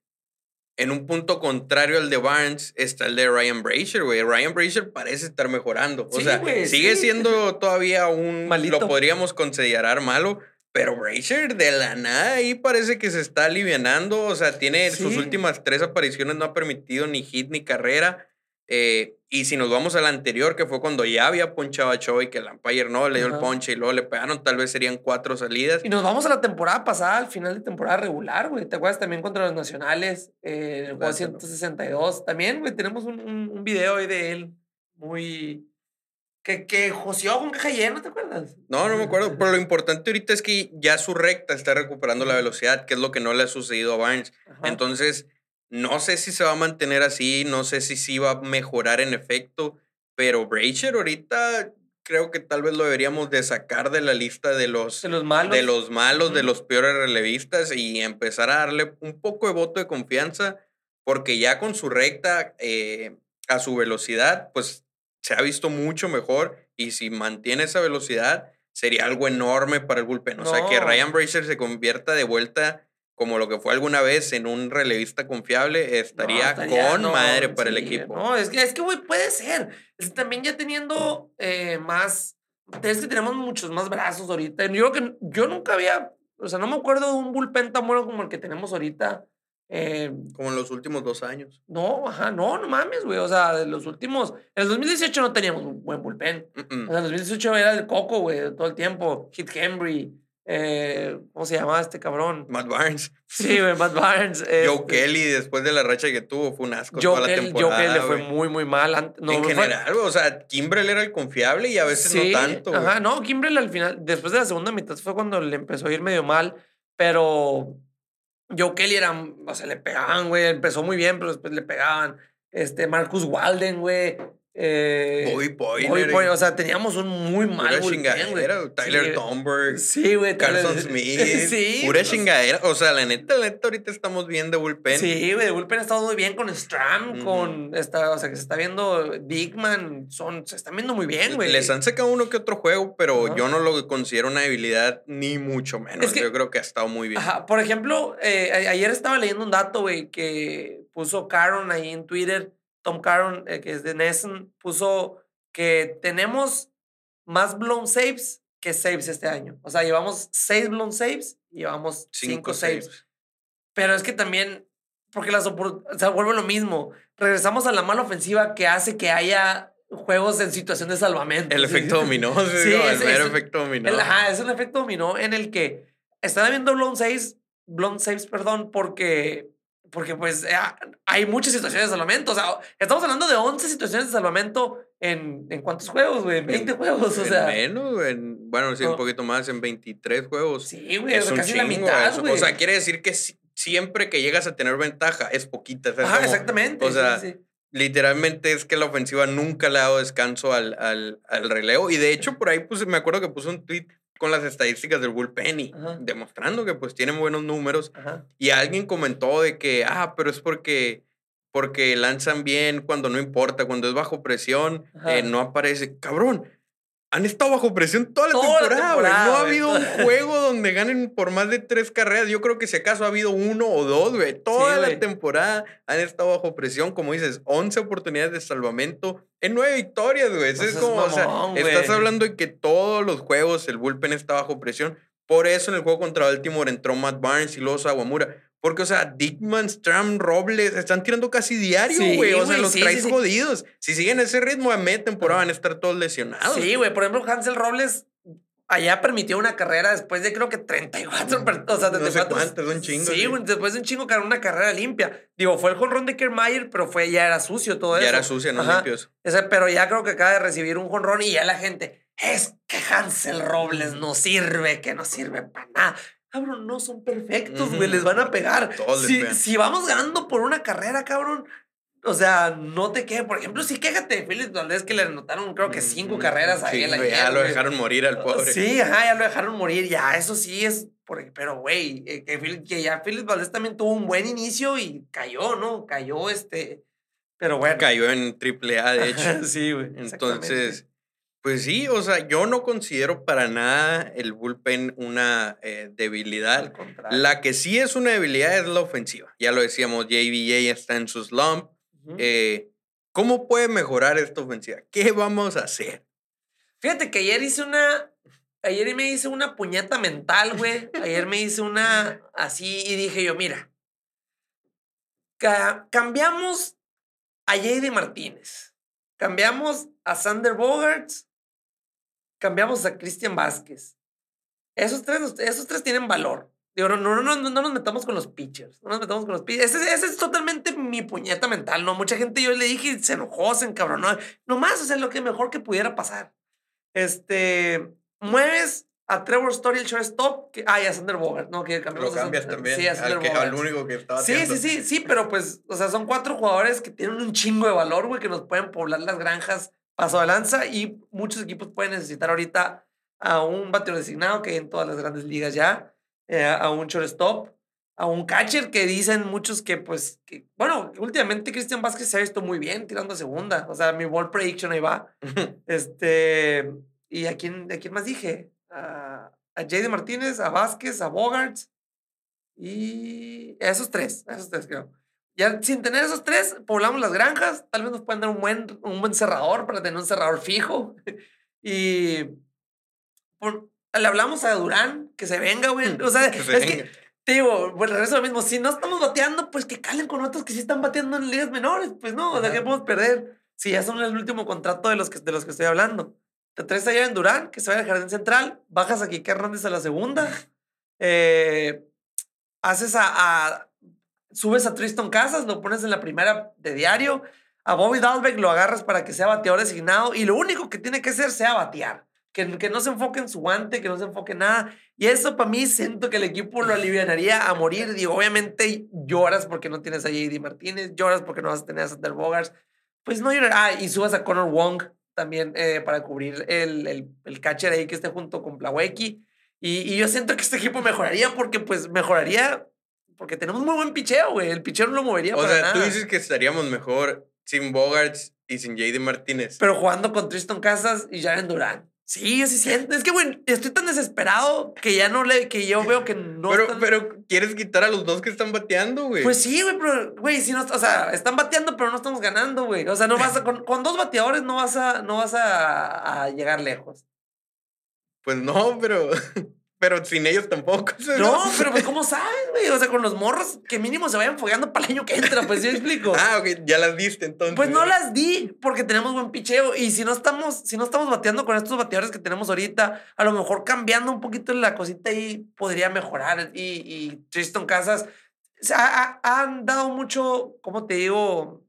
En un punto contrario al de Barnes está el de Ryan Brazier, güey. Ryan Brazier parece estar mejorando. O sea, sigue siendo todavía un... Malito. Lo podríamos considerar malo, pero Brazier de la nada ahí parece que se está alivianando. O sea, tiene sus últimas tres apariciones, no ha permitido ni hit ni carrera. Eh, y si nos vamos al anterior, que fue cuando ya había ponchado a Choi, que el umpire no le dio el ponche y luego le pegaron, tal vez serían cuatro salidas. Y nos vamos a la temporada pasada, al final de temporada regular, güey. ¿Te acuerdas también contra los nacionales? Eh, el 162. También, güey, tenemos un, un, video ahí de él muy. Que, que joseó con caja llena, ¿te acuerdas? No, no me acuerdo. Pero lo importante ahorita es que ya su recta está recuperando la velocidad, que es lo que no le ha sucedido a Barnes. Entonces, no sé si se va a mantener así, no sé si sí va a mejorar en efecto, pero Brazier ahorita creo que tal vez lo deberíamos de sacar de la lista de los, de los malos, de los, malos, de los peores relevistas y empezar a darle un poco de voto de confianza, porque ya con su recta eh, a su velocidad, pues se ha visto mucho mejor y si mantiene esa velocidad sería algo enorme para el bullpen. O sea, que Ryan Brazier se convierta de vuelta como lo que fue alguna vez en un relevista confiable, estaría, con madre para el equipo. No, es que, es que, güey, puede ser. también ya teniendo eh, más, es que tenemos muchos más brazos ahorita. Yo que yo nunca había, o sea, no me acuerdo de un bullpen tan bueno como el que tenemos ahorita. Eh, como en los últimos dos años. No, ajá, no, no mames, güey. O sea, de los últimos. En el 2018 no teníamos un buen bullpen. O sea, en el 2018 era el coco, güey, todo el tiempo. Hit Henry. Eh, ¿Cómo se llamaba este cabrón? Matt Barnes. Sí, Matt Barnes. Joe este Kelly, después de la racha que tuvo, fue un asco Joe toda la temporada. Joe Kelly le fue muy, muy mal. No, en general, o sea, Kimbrel era el confiable y a veces no tanto. Ajá, no, Kimbrel al final, después de la segunda mitad fue cuando le empezó a ir medio mal, pero Joe Kelly era, o sea, le pegaban, güey, empezó muy bien, pero después le pegaban. Este, Marcus Walden, güey, eh, Bobby Poyner. o sea, teníamos un muy mal chingadera. Tyler sí, Tomberg. Sí, güey. Carson Smith. sí. Pura chingadera. O sea, la neta, la neta, ahorita estamos bien de bullpen. Sí, güey. De bullpen ha estado muy bien con Stram, con. Esta, o sea, que se está viendo Dickman. Son, se están viendo muy bien, güey. Les han sacado uno que otro juego, pero yo no lo considero una debilidad, ni mucho menos. yo creo que ha estado muy bien. Ajá. Por ejemplo, eh, ayer estaba leyendo un dato, güey, que puso Caron ahí en Twitter Tom Caron, eh, que es de Nessen, puso que tenemos más blown saves que saves este año. O sea, llevamos seis blown saves y llevamos cinco, saves. Pero es que también, porque las o sea, vuelve lo mismo. Regresamos a la mala ofensiva que hace que haya juegos en situación de salvamento. El efecto dominó, sí, el mero efecto dominó. ajá, es un efecto dominó en el que están habiendo blown saves, blown saves, perdón, porque porque pues eh, hay muchas situaciones de salvamento. O sea, estamos hablando de 11 situaciones de salvamento en, en cuántos juegos, güey, en 20 juegos. O sea, menos, en, bueno, sí, un poquito más, en 23 juegos. Sí, güey, es casi la mitad, O sea, quiere decir que siempre que llegas a tener ventaja es poquita. Ajá, exactamente. O sea, literalmente es que la ofensiva nunca le ha dado descanso al, al, al relevo. Y de hecho, por ahí pues, me acuerdo que puso un tweet con las estadísticas del bullpen demostrando que pues tienen buenos números. Y alguien comentó de que, ah, pero es porque, porque lanzan bien cuando no importa, cuando es bajo presión, eh, no aparece. Cabrón, han estado bajo presión toda la temporada, No ha habido un juego donde ganen por más de tres carreras. Yo creo que si acaso ha habido uno o dos, güey. Toda la temporada han estado bajo presión. Como dices, 11 oportunidades de salvamento en nueve victorias, güey. es como, o sea, estás hablando de que todos los juegos el bullpen está bajo presión. Por eso en el juego contra Baltimore entró Matt Barnes y luego Aguamura. Porque, o sea, Dickman, Stram, Robles están tirando casi diario, güey. o sea, los traes jodidos. Si siguen ese ritmo a media temporada van a estar todos lesionados. Sí, güey. Por ejemplo, Hansel Robles allá permitió una carrera después de creo que 34. O sea, no sé un chingo. Sí, güey. Después de un chingo que una carrera limpia. Digo, fue el jonrón de Kiermaier, pero fue, ya era sucio todo eso. Ya era sucio, no limpios. Ese, pero ya creo que acaba de recibir un jonrón y ya la gente. Es que Hansel Robles no sirve, que no sirve para nada cabrón, no son perfectos, güey, les van a pegar. si, si, vamos ganando por una carrera, cabrón, o sea, no te quejes. Por ejemplo, sí, quéjate Félix Valdés que le anotaron, creo que cinco carreras a él. ya lo dejaron morir al pobre. Sí, ajá, ya lo dejaron morir. Ya, eso sí es. pero, güey, eh, que, que, ya Félix Valdés también tuvo un buen inicio y cayó, ¿no? Cayó este. Pero bueno. Cayó en triple A, de hecho. sí, güey. Entonces, pues sí, o sea, yo no considero para nada el bullpen una eh, debilidad. La que sí es una debilidad es la ofensiva. Ya lo decíamos, JBJ está en su slump. Eh, ¿Cómo puede mejorar esta ofensiva? ¿Qué vamos a hacer? Fíjate que ayer hice una. Ayer me hice una puñeta mental, güey. Ayer me hice una así y dije yo, mira. cambiamos a JD Martínez. Cambiamos a Sander Bogarts cambiamos a Cristian Vázquez. Esos tres, esos tres tienen valor. Digo, no, no, no, no, nos metamos con los pitchers. No nos metamos con los pitchers. Ese, ese, es totalmente mi puñeta mental, ¿no? Mucha gente yo le dije se enojó, se encabronó. Nomás, o sea, lo que mejor que pudiera pasar. Este, mueves a Trevor Story, el shortstop. Que, ah, y a Sander Bogart, ¿no? Que Lo cambias también. Sí, a al, que, al único que estaba Sí, sí, sí, sí, pero pues, o sea, son cuatro jugadores que tienen un chingo de valor, güey, que nos pueden poblar las granjas paso de lanza y muchos equipos pueden necesitar ahorita a un bateador designado que hay en todas las grandes ligas ya, eh, a un shortstop, a un catcher que dicen muchos que, pues, que, bueno, últimamente Cristian Vázquez se ha visto muy bien tirando a segunda. O sea, mi ball prediction ahí va. este, ¿y a quién, a quién más dije? A, a JD Martínez, a Vázquez, a Bogarts y a esos tres, a esos tres creo. Ya sin tener esos tres, poblamos las granjas. Tal vez nos pueden dar un buen, un buen cerrador para tener un cerrador fijo. y le hablamos a Durán que se venga, güey. O sea, es que te digo, pues regreso lo mismo. Si no estamos bateando, pues que calen con otros que sí están bateando en ligas menores. Pues no, o sea, ¿qué podemos perder? Si ya son el último contrato de los que, de los que estoy hablando. Te traes allá en Durán, que se vaya al jardín central, bajas a Kike Hernández a la segunda, eh, haces a, a, subes a Tristan Casas, lo pones en la primera de diario, a Bobby Dalbeck lo agarras para que sea bateador designado y lo único que tiene que hacer sea batear que, no se enfoque en su guante, que no se enfoque en nada. Y eso para mí siento que el equipo lo alivianaría a morir. Digo, obviamente lloras porque no tienes a JD Martínez, lloras porque no vas a tener a Sander Bogars. Pues no llorar. Ah, y subas a Connor Wong también eh, para cubrir el, el, el, catcher ahí que esté junto con Plawecki. Y, y, yo siento que este equipo mejoraría porque pues mejoraría porque tenemos muy buen picheo, güey. El picheo no lo movería o sea, tú dices que estaríamos mejor sin Bogarts y sin JD Martínez. Pero jugando con Tristan Casas y Jaren Durán. Sí, así siento. Es que, güey, estoy tan desesperado que ya no le, que yo veo que no. Pero, pero quieres quitar a los dos que están bateando, güey. Pues sí, güey, pero, güey, si no, o sea, están bateando, pero no estamos ganando, güey. O sea, no vas a, con, con, dos bateadores no vas a, no vas a, a llegar lejos. Pues no, pero. Pero sin ellos tampoco. No, pero pues, ¿cómo sabes, güey? O sea, con los morros, que mínimo se vayan fogueando para el año que entra, pues yo explico. ah, ok, ya las diste entonces. Pues no las di, porque tenemos buen picheo. Y si no estamos, si no estamos bateando con estos bateadores que tenemos ahorita, a lo mejor cambiando un poquito la cosita ahí podría mejorar. Y, y Tristan Casas o sea, han dado mucho, ¿cómo te digo?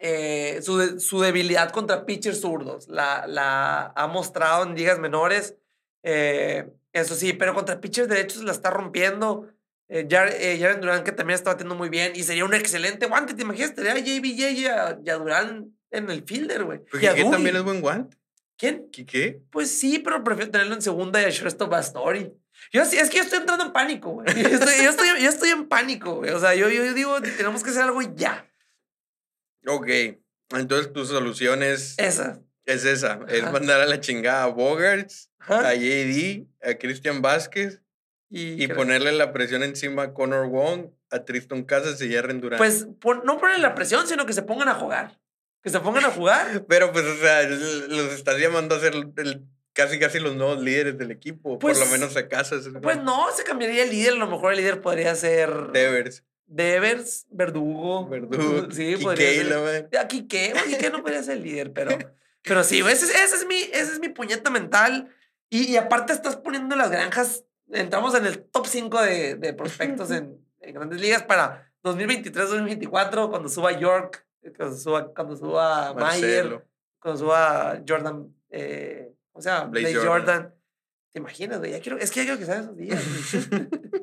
Eh, su, su debilidad contra pitchers zurdos. La, la ha mostrado en ligas menores. Eh, eso sí, pero contra pitchers derechos la está rompiendo. Eh, eh, Jaren Durán, que también está batiendo muy bien. Y sería un excelente guante. ¿Te imaginas? Tener a JBJ y a, Durán en el fielder, güey. ¿Y a también es buen guante? ¿Quién? ¿Qué? Pues sí, pero prefiero tenerlo en segunda y a Shresto Bastori. Yo, es que yo estoy entrando en pánico, güey. Yo estoy, yo estoy, yo estoy en pánico, güey. O sea, yo, yo digo, tenemos que hacer algo ya. Ok. Entonces tu solución es. Esa. Es esa. Es mandar a la chingada a Bogarts a JD, a Cristian Vázquez y, ponerle la presión encima a Connor Wong, a Tristan Casas y Jaren Durán. Pues no ponerle la presión, sino que se pongan a jugar. Que se pongan a jugar. Pero pues, o sea, los estás llamando a ser el, casi casi los nuevos líderes del equipo. por lo pues, menos a Casas. Pues no, se cambiaría el líder. A lo mejor el líder podría ser. Devers. Devers, Verdugo. Verdugo. Sí, podría ser. Aquí qué, qué no podría ser el líder, pero. Pero sí, ese, ese, es mi, ese es mi puñeta mental. Y, aparte estás poniendo las granjas, entramos en el top 5 de, de prospectos en, en, grandes ligas para 2023-2024, cuando suba York, cuando suba, cuando suba Mayer, cuando suba Jordan, eh, o sea, Blaze, Jordan. ¿Te imaginas, güey? Ya quiero, es que ya quiero que sean esos días.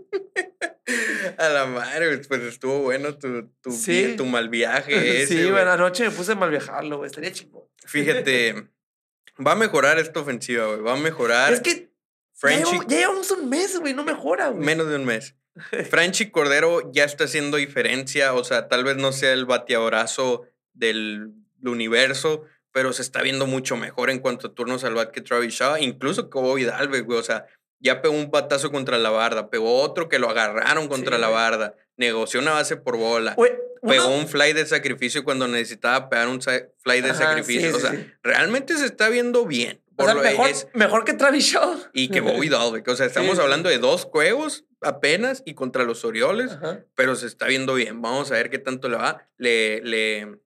A la madre, pues estuvo bueno tu, tu, tu mal viaje. Ese, sí, buena noche me puse a mal viajarlo, güey. Estaría chingón. Fíjate, Va a mejorar esta ofensiva, güey. Va a mejorar. Es que Frenchy... ya, llevamos un mes, güey. No mejora, güey. Menos de un mes. Frenchy Cordero ya está haciendo diferencia. O sea, tal vez no sea el bateadorazo del universo, pero se está viendo mucho mejor en cuanto a turnos al bat que Travis Shaw. Incluso que Bobby güey. O sea, ya pegó un patazo contra la barda. Pegó otro que lo agarraron contra la barda. Negoció una base por bola. Pegó un fly de sacrificio cuando necesitaba pegar un fly de sacrificio. o sea, realmente se está viendo bien. O sea, mejor, mejor, que Travis Shaw. Y que Bobby Dalbeck. O sea, estamos hablando de dos juegos apenas y contra los Orioles, pero se está viendo bien. Vamos a ver qué tanto le va. Le, le,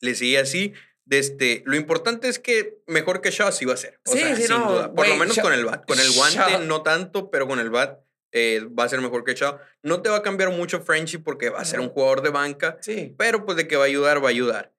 le sigue así. Este, lo importante es que mejor que Shaw sí va a ser. O sea, sin duda. Por lo menos con el bat. Con el guante no tanto, pero con el bat eh, va a ser mejor que Shaw. No te va a cambiar mucho Frenchy porque va a ser un jugador de banca. Sí. Pero pues de que va a ayudar, va a ayudar.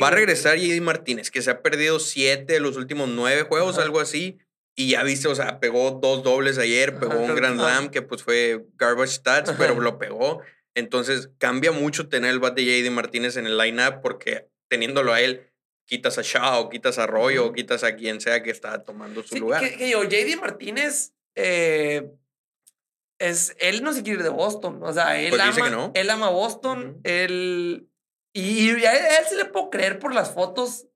Va a regresar JD Martínez, que se ha perdido siete de los últimos nueve juegos, algo así. Y ya viste, o sea, pegó dos dobles ayer, pegó un Grand Slam que pues fue garbage stats, pero lo pegó. Entonces cambia mucho tener el bat de JD Martínez en el lineup porque teniéndolo a él, quitas a Shaw, quitas a Royo, o quitas a quien sea que está tomando su lugar. Que, yo, JD Martínez, eh, es, él no se quiere ir de Boston. O sea, él, pues ama, él ama Boston. él, y, a él, él, sí le puedo creer por las fotos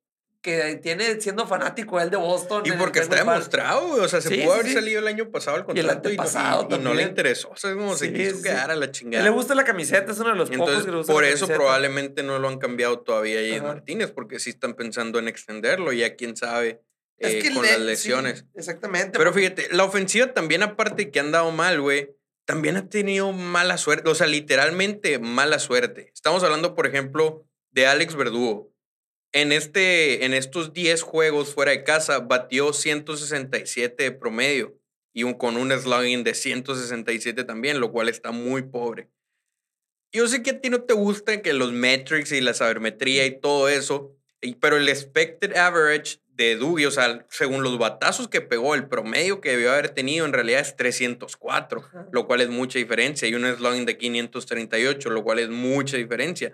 que tiene siendo fanático él de Boston. Y porque está demostrado, O sea, se pudo haber salido el año pasado al contrato y, y, no, y, no, le interesó. O sea, como se quiso quedar a la chingada. Le gusta la camiseta, es uno de los pocos que le gusta Por eso probablemente no lo han cambiado todavía ahí Martínez, porque sí están pensando en extenderlo. Ya quién sabe. Eh, con las lesiones. exactamente. Pero fíjate, la ofensiva también, aparte que han dado mal, güey, también ha tenido mala suerte. O sea, literalmente mala suerte. Estamos hablando, por ejemplo, de Alex Verdugo en, este, en estos 10 juegos fuera de casa batió 167 de promedio y un, con un slugging de 167 también, lo cual está muy pobre. Yo sé que a ti no te gusta que los metrics y la sabermetría y todo eso, pero el expected average de Duby, o sea, según los batazos que pegó, el promedio que debió haber tenido en realidad es 304, lo cual es mucha diferencia, y un slugging de 538, lo cual es mucha diferencia.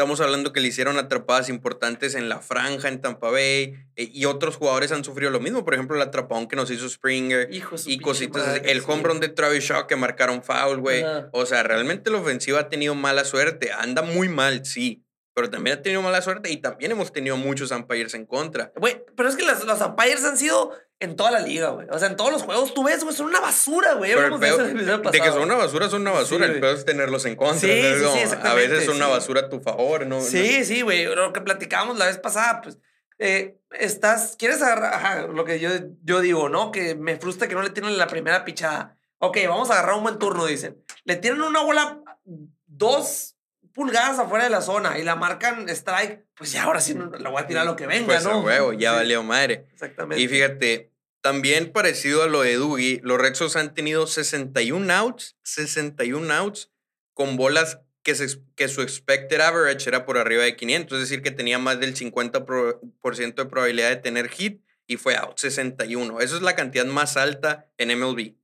Estamos hablando que le hicieron atrapadas importantes en la franja en Tampa Bay eh, y otros jugadores han sufrido lo mismo. Por ejemplo, el atrapón que nos hizo Springer y cositas. el home run de Travis Shaw que marcaron foul, güey. O sea, realmente la ofensiva ha tenido mala suerte. Anda muy mal, sí. Pero también ha tenido mala suerte y también hemos tenido muchos umpires en contra. Güey, pero es que los, los umpires han sido en toda la liga, güey. O sea, en todos los juegos tú ves, güey, son una basura, güey. de, que son una basura, son una basura. el peor es tenerlos en contra. Sí, sí, sí, A veces son una basura a tu favor, ¿no? Sí, sí, güey. Lo que platicábamos la vez pasada, pues, eh, estás, quieres agarrar, lo que yo, yo digo, ¿no? Que me frustra que no le tienen la primera pichada. Ok, vamos a agarrar un buen turno, dicen. Le tienen una bola dos pulgadas afuera de la zona y la marcan strike, pues ya ahora sí la voy a tirar lo que venga, pues ¿no? huevo, ya valió madre. Exactamente. Y fíjate, también parecido a lo de Dougie, los Red Sox han tenido 61 outs, 61 outs con bolas que, que su expected average era por arriba de 500, es decir, que tenía más del 50% de probabilidad de tener hit y fue out 61. Esa es la cantidad más alta en MLB.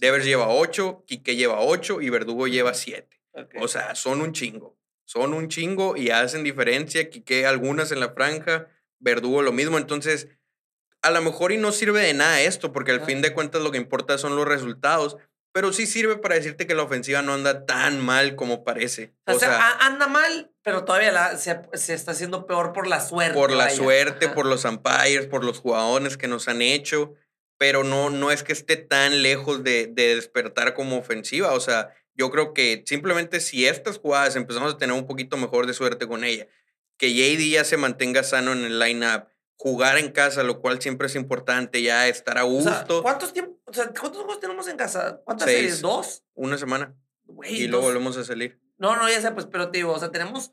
Devers lleva 8, Kike lleva 8 y Verdugo lleva 7. O sea, son un chingo. Son un chingo y hacen diferencia. Quique algunas en la franja, Verdugo lo mismo. Entonces, a lo mejor y no sirve de nada esto, porque al fin de cuentas lo que importa son los resultados. Pero sí sirve para decirte que la ofensiva no anda tan mal como parece. O, sea, anda mal, pero todavía se, está haciendo peor por la suerte. Por la suerte, por los umpires, por los jugadores que nos han hecho. Pero no, no es que esté tan lejos de, de despertar como ofensiva. O sea, yo creo que simplemente si estas jugadas empezamos a tener un poquito mejor de suerte con ella, que JD ya se mantenga sano en el lineup, jugar en casa, lo cual siempre es importante, ya estar a gusto. ¿cuántos, juegos tenemos en casa? ¿Cuántas series? ¿Dos? Una semana. y luego volvemos a salir. No, no, ya sé, pues, pero te digo, o sea, tenemos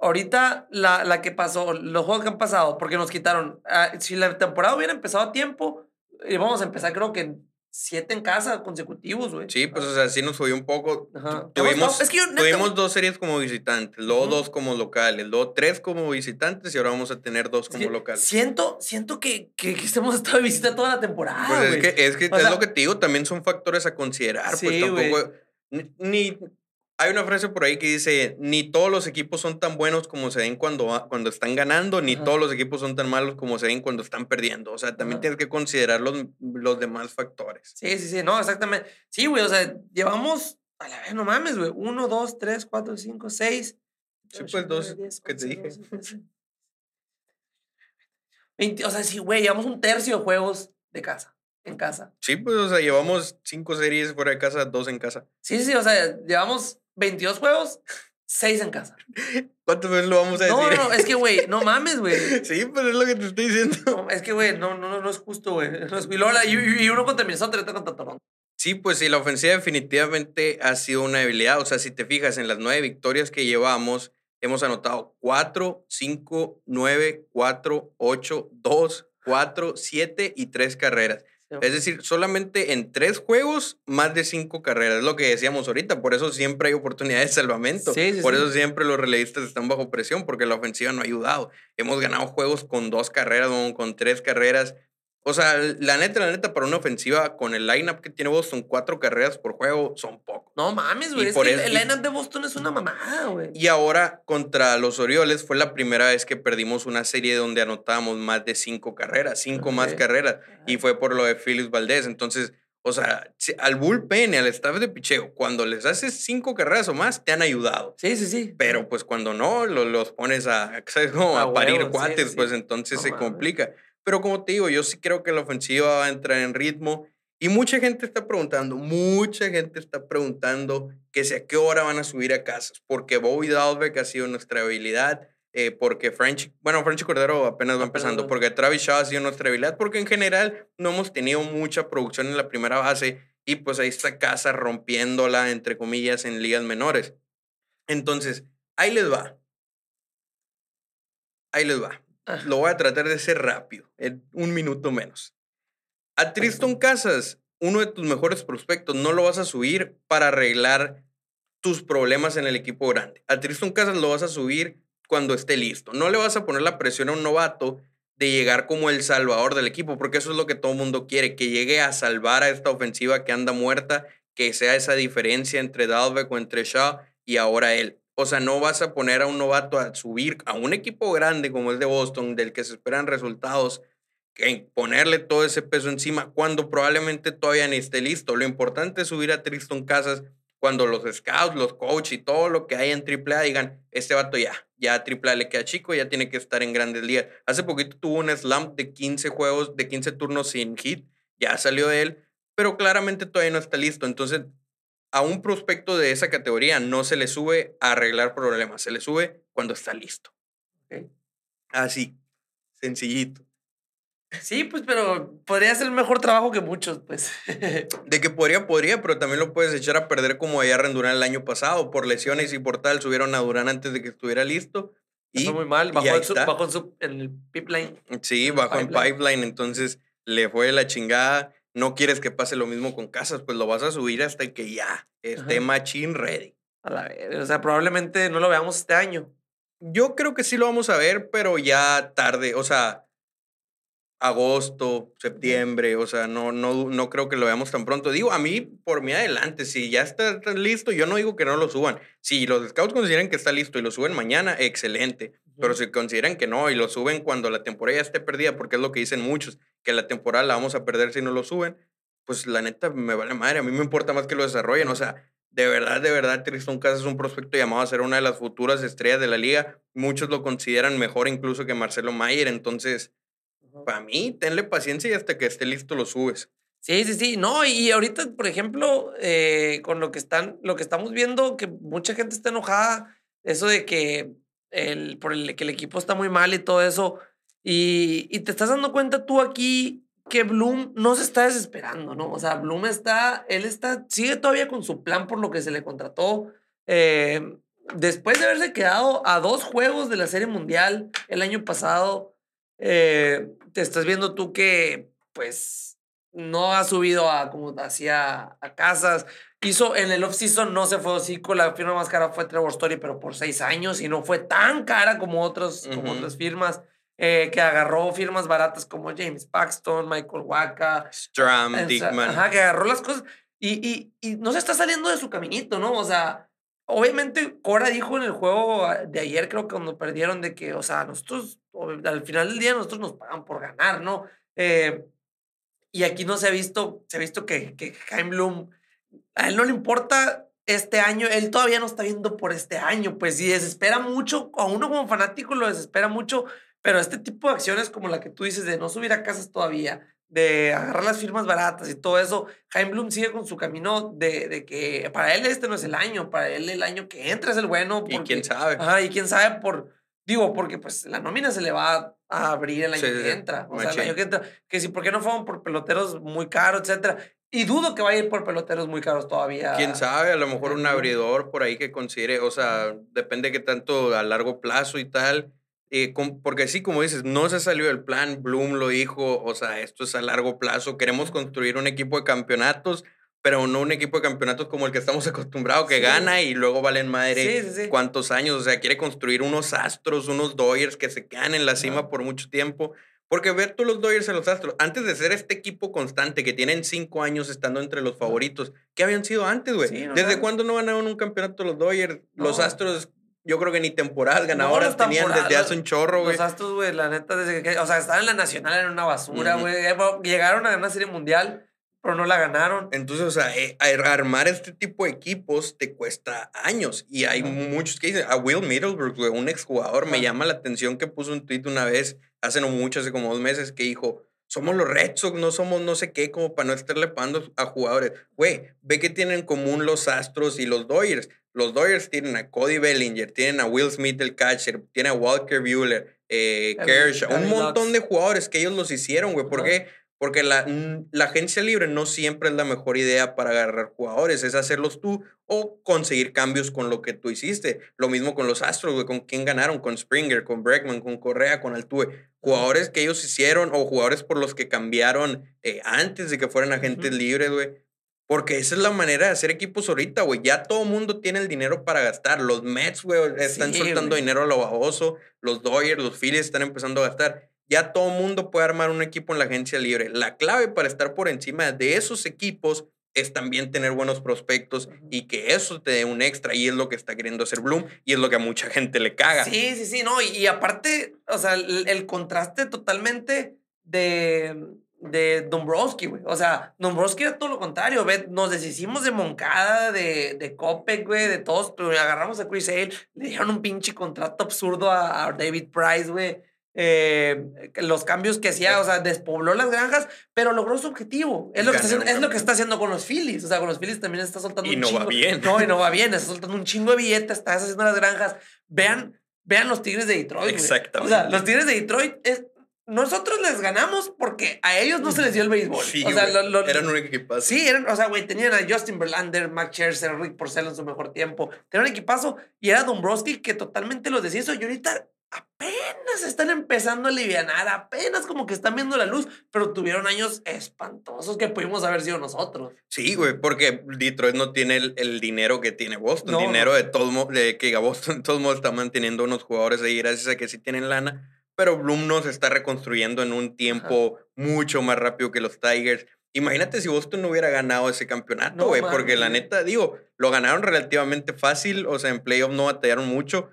ahorita la, la que pasó, los juegos que han pasado, porque nos quitaron. Ah, si la temporada hubiera empezado a tiempo, íbamos a empezar, creo que en siete en casa consecutivos, güey. Sí, pues, o sea, sí nos fue un poco. Tuvimos, tuvimos dos series como visitantes, luego dos como locales, luego tres como visitantes y ahora vamos a tener dos como locales. Siento, siento que, que, hemos estado de visita toda la temporada, Pues es que, es, que es lo que te digo, también son factores a considerar, pues tampoco... Ni, hay una frase por ahí que dice, ni todos los equipos son tan buenos como se ven cuando, cuando están ganando, ni todos los equipos son tan malos como se ven cuando están perdiendo. O sea, también tienes que considerar los, los demás factores. Sí, sí, sí, no, exactamente. Sí, güey, o sea, llevamos, a la vez, no mames, güey, uno, dos, tres, cuatro, cinco, seis. Sí, pues dos, que te dije. o sea, sí, güey, llevamos un tercio de juegos de casa, en casa. Sí, pues, o sea, llevamos cinco series fuera de casa, dos en casa. Sí, sí, o sea, llevamos 22 juegos, 6 en casa. ¿Cuántas veces lo vamos a decir? No, no, es que, güey, no mames, güey. Sí, pues es lo que te estoy diciendo. es que, güey, no, no, no es justo, güey. y, y, uno contra Minnesota otro contra Toronto. Sí, pues sí, la ofensiva definitivamente ha sido una debilidad. O sea, si te fijas en las nueve victorias que llevamos, hemos anotado 4, 5, 9, 4, 8, 2, 4, 7 y 3 carreras. Es decir, solamente en tres juegos, más de cinco carreras. Es lo que decíamos ahorita. Por eso siempre hay oportunidades de salvamento. por eso siempre los relevistas están bajo presión, porque la ofensiva no ha ayudado. Hemos ganado juegos con dos carreras, con tres carreras. O sea, la neta, la neta, para una ofensiva con el lineup que tiene Boston, cuatro carreras por juego son pocos. No mames, güey. Es que el lineup de Boston es una mamada, güey. Y ahora contra los Orioles fue la primera vez que perdimos una serie donde anotábamos más de cinco carreras, cinco más carreras. Y fue por lo de Phyllis Valdez. Entonces, o sea, al bullpen y al staff de picheo, cuando les haces cinco carreras o más, te han ayudado. Sí, sí, sí. Pero pues cuando no, los, pones a, a, parir cuates, pues entonces se complica. Pero como te digo, yo sí creo que la ofensiva va a entrar en ritmo. Y mucha gente está preguntando, mucha gente está preguntando que si a qué hora van a subir a casas, porque Bobby Dalbeck ha sido nuestra habilidad, eh, porque French, bueno, French Cordero apenas va empezando, porque Travis Shaw ha sido nuestra habilidad, porque en general no hemos tenido mucha producción en la primera base y pues ahí está Casa rompiéndola, entre comillas, en ligas menores. Entonces, ahí les va. Ahí les va. Lo voy a tratar de hacer rápido, en un minuto menos. A Tristan Casas, uno de tus mejores prospectos, no lo vas a subir para arreglar tus problemas en el equipo grande. A Tristan Casas lo vas a subir cuando esté listo. No le vas a poner la presión a un novato de llegar como el salvador del equipo, porque eso es lo que todo el mundo quiere, que llegue a salvar a esta ofensiva que anda muerta, que sea esa diferencia entre Dalbeck o entre Shaw y ahora él. O sea, no vas a poner a un novato a subir a un equipo grande como el de Boston, del que se esperan resultados, que ponerle todo ese peso encima cuando probablemente todavía ni esté listo. Lo importante es subir a Tristan Casas cuando los scouts, los coaches y todo lo que hay en AAA digan, este vato ya, ya AAA le queda chico, ya tiene que estar en grandes ligas. Hace poquito tuvo un slump de 15 juegos, de 15 turnos sin hit, ya salió de él, pero claramente todavía no está listo. Entonces, a un prospecto de esa categoría no se le sube a arreglar problemas, se le sube cuando está listo. Así, sencillito. Sí, pues, pero podría ser el mejor trabajo que muchos, pues. de que podría, podría, pero también lo puedes echar a perder como allá en Durán el año pasado. Por lesiones y por tal, subieron a Durán antes de que estuviera listo. Y, muy mal, bajó, en, en, el pipeline. Sí, bajó en pipeline, entonces le fue la chingada no quieres que pase lo mismo con casas, pues lo vas a subir hasta que ya esté machine ready. A la vez, o sea, probablemente no lo veamos este año. Yo creo que sí lo vamos a ver, pero ya tarde, o sea, agosto, septiembre, o sea, no, no, no creo que lo veamos tan pronto. Digo, a mí, por mí adelante, si ya está, listo, yo no digo que no lo suban. Si los scouts consideran que está listo y lo suben mañana, excelente. Pero si consideran que no y lo suben cuando la temporada ya esté perdida, porque es lo que dicen muchos, que la temporada la vamos a perder si no lo suben, pues la neta me vale madre. A mí me importa más que lo desarrollen. O sea, de verdad, de verdad, Tristan Casas es un prospecto llamado a ser una de las futuras estrellas de la liga. Muchos lo consideran mejor incluso que Marcelo Mayer. Entonces, para mí, tenle paciencia y hasta que esté listo lo subes. Sí, sí, sí. No, y ahorita, por ejemplo, eh, con lo que están, lo que estamos viendo, que mucha gente está enojada, eso de que el, por el que el equipo está muy mal y todo eso. Y, y te estás dando cuenta tú aquí que Bloom no se está desesperando, ¿no? O sea, Bloom está, él está, sigue todavía con su plan por lo que se le contrató. Eh, después de haberse quedado a dos juegos de la Serie Mundial el año pasado, eh, te estás viendo tú que, pues, no ha subido a como hacía a casas. Hizo en el off-season, no se fue con la firma más cara fue Trevor Story, pero por seis años y no fue tan cara como, otros, como otras firmas. Eh, que agarró firmas baratas como James Paxton, Michael Waka. Stram, Dickman. Ajá, que agarró las cosas y, y, y no se está saliendo de su caminito, ¿no? O sea, obviamente Cora dijo en el juego de ayer, creo que cuando perdieron, de que, o sea, nosotros, al final del día, nosotros nos pagan por ganar, ¿no? Eh, y aquí no se ha visto, se ha visto que, que Jaime Bloom, a él no le importa este año, él todavía no está viendo por este año, pues sí, desespera mucho, a uno como fanático lo desespera mucho, pero este tipo de acciones como la que tú dices de no subir a casas todavía, de agarrar las firmas baratas y todo eso, Jaime Bloom sigue con su camino de, de, que para él este no es el año, para él el año que entra es el bueno. y quién sabe. Ajá, y quién sabe por, digo, porque pues la nómina se le va a abrir el año que entra. O sea, el año que entra. Que si, ¿por qué no fueron por peloteros muy caros, etcétera? Y dudo que vaya a ir por peloteros muy caros todavía. Quién sabe, a lo mejor un abridor por ahí que considere, o sea, depende que tanto a largo plazo y tal. Eh, porque sí, como dices, no se salió del plan, Bloom lo dijo, o sea, esto es a largo plazo, queremos construir un equipo de campeonatos, pero no un equipo de campeonatos como el que estamos acostumbrados, que gana y luego valen madre cuántos años, o sea, quiere construir unos astros, unos Doyers que se quedan en la cima por mucho tiempo. Porque ver tú los Dodgers en los Astros, antes de ser este equipo constante que tienen cinco años estando entre los favoritos, ¿qué habían sido antes, güey? ¿Desde cuándo no ganaron un campeonato los Dodgers? Los Astros, yo creo que ni temporadas ganadoras tenían desde hace un chorro, güey. Los Astros, güey, la neta, desde que, o sea, estaban en la Nacional en una basura, güey. Llegaron a una serie mundial pero no la ganaron. Entonces, o sea, eh, armar este tipo de equipos te cuesta años. Y hay muchos que dicen, a Will Middlebrooks, un exjugador, me llama la atención que puso un tweet una vez, hace no mucho, hace como dos meses, que dijo, somos los Red Sox, no somos no sé qué, como para no estarle pagando a jugadores. Güey, ve que tienen en común los Astros y los Dodgers. Los Dodgers tienen a Cody Bellinger, tienen a Will Smith el catcher, tienen a Walker Buehler, eh, Kershaw, un montón de jugadores que ellos los hicieron, güey. ¿Por qué? Porque la, la, agencia libre no siempre es la mejor idea para agarrar jugadores, es hacerlos tú o conseguir cambios con lo que tú hiciste. Lo mismo con los Astros, güey, con quién ganaron, con Springer, con Bregman, con Correa, con Altuve. Jugadores que ellos hicieron o jugadores por los que cambiaron eh, antes de que fueran agentes libres, güey. Porque esa es la manera de hacer equipos ahorita, güey. Ya todo mundo tiene el dinero para gastar. Los Mets, güey, están soltando dinero a lo baboso. Los Dodgers, los Phillies están empezando a gastar ya todo mundo puede armar un equipo en la agencia libre. La clave para estar por encima de esos equipos es también tener buenos prospectos y que eso te dé un extra y es lo que está queriendo hacer Bloom y es lo que a mucha gente le caga. Sí, sí, sí, no, y, aparte, o sea, el, contraste totalmente de, de Dombrowski, güey. O sea, Dombrowski era todo lo contrario, ve, nos deshicimos de Moncada, de, de Copec, güey, de todos, pero agarramos a Chris Hale, le dieron un pinche contrato absurdo a, a David Price, güey. Eh, los cambios que hacía, o sea, despobló las granjas, pero logró su objetivo. Es lo, que está haciendo, es lo que está haciendo con los Phillies. O sea, con los Phillies también está soltando y no va bien. No, y no va bien. Está soltando un chingo de billetes, está haciendo las granjas. Vean, vean los Tigres de Detroit. Exactamente. O sea, los Tigres de Detroit es, nosotros les ganamos porque a ellos no se les dio el béisbol. Sí, o sea, eran un equipazo. Sí, eran, o sea, güey, tenían a Justin Verlander, Matt Scherzer, Rick Porcel en su mejor tiempo. Tenían un equipazo y era Dombrowski que totalmente los deshizo. Y ahorita apenas están empezando a aliviar, apenas como que están viendo la luz, pero tuvieron años espantosos que pudimos haber sido nosotros. Sí, güey, porque Detroit no tiene el, dinero que tiene Boston, dinero de todo de que Boston de todos modos está manteniendo unos jugadores ahí gracias a que sí tienen lana, pero Bloom no se está reconstruyendo en un tiempo mucho más rápido que los Tigers. Imagínate si Boston no hubiera ganado ese campeonato, güey, porque la neta, digo, lo ganaron relativamente fácil, o sea, en playoff no batallaron mucho,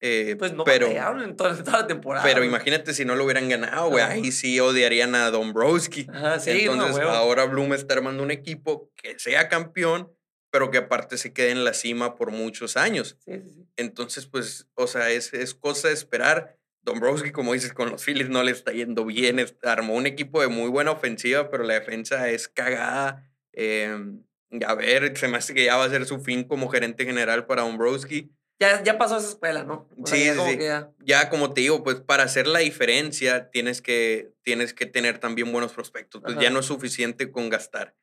eh, pues no pero, en toda, la temporada. Pero imagínate si no lo hubieran ganado, güey. Ahí sí odiarían a Dombrowski. sí, Entonces, ahora Bloom está armando un equipo que sea campeón, pero que aparte se quede en la cima por muchos años. Sí, sí, sí. Entonces, pues, o sea, es, es cosa de esperar. Dombrowski, como dices, con los Phillies no le está yendo bien. armó un equipo de muy buena ofensiva, pero la defensa es cagada. Em, a ver, se me hace que ya va a ser su fin como gerente general para Dombrowski. Ya, ya pasó esa escuela, ¿no? sí, sí. Ya... como te digo, pues para hacer la diferencia tienes que, tienes que tener también buenos prospectos. Pues ya no es suficiente con gastar.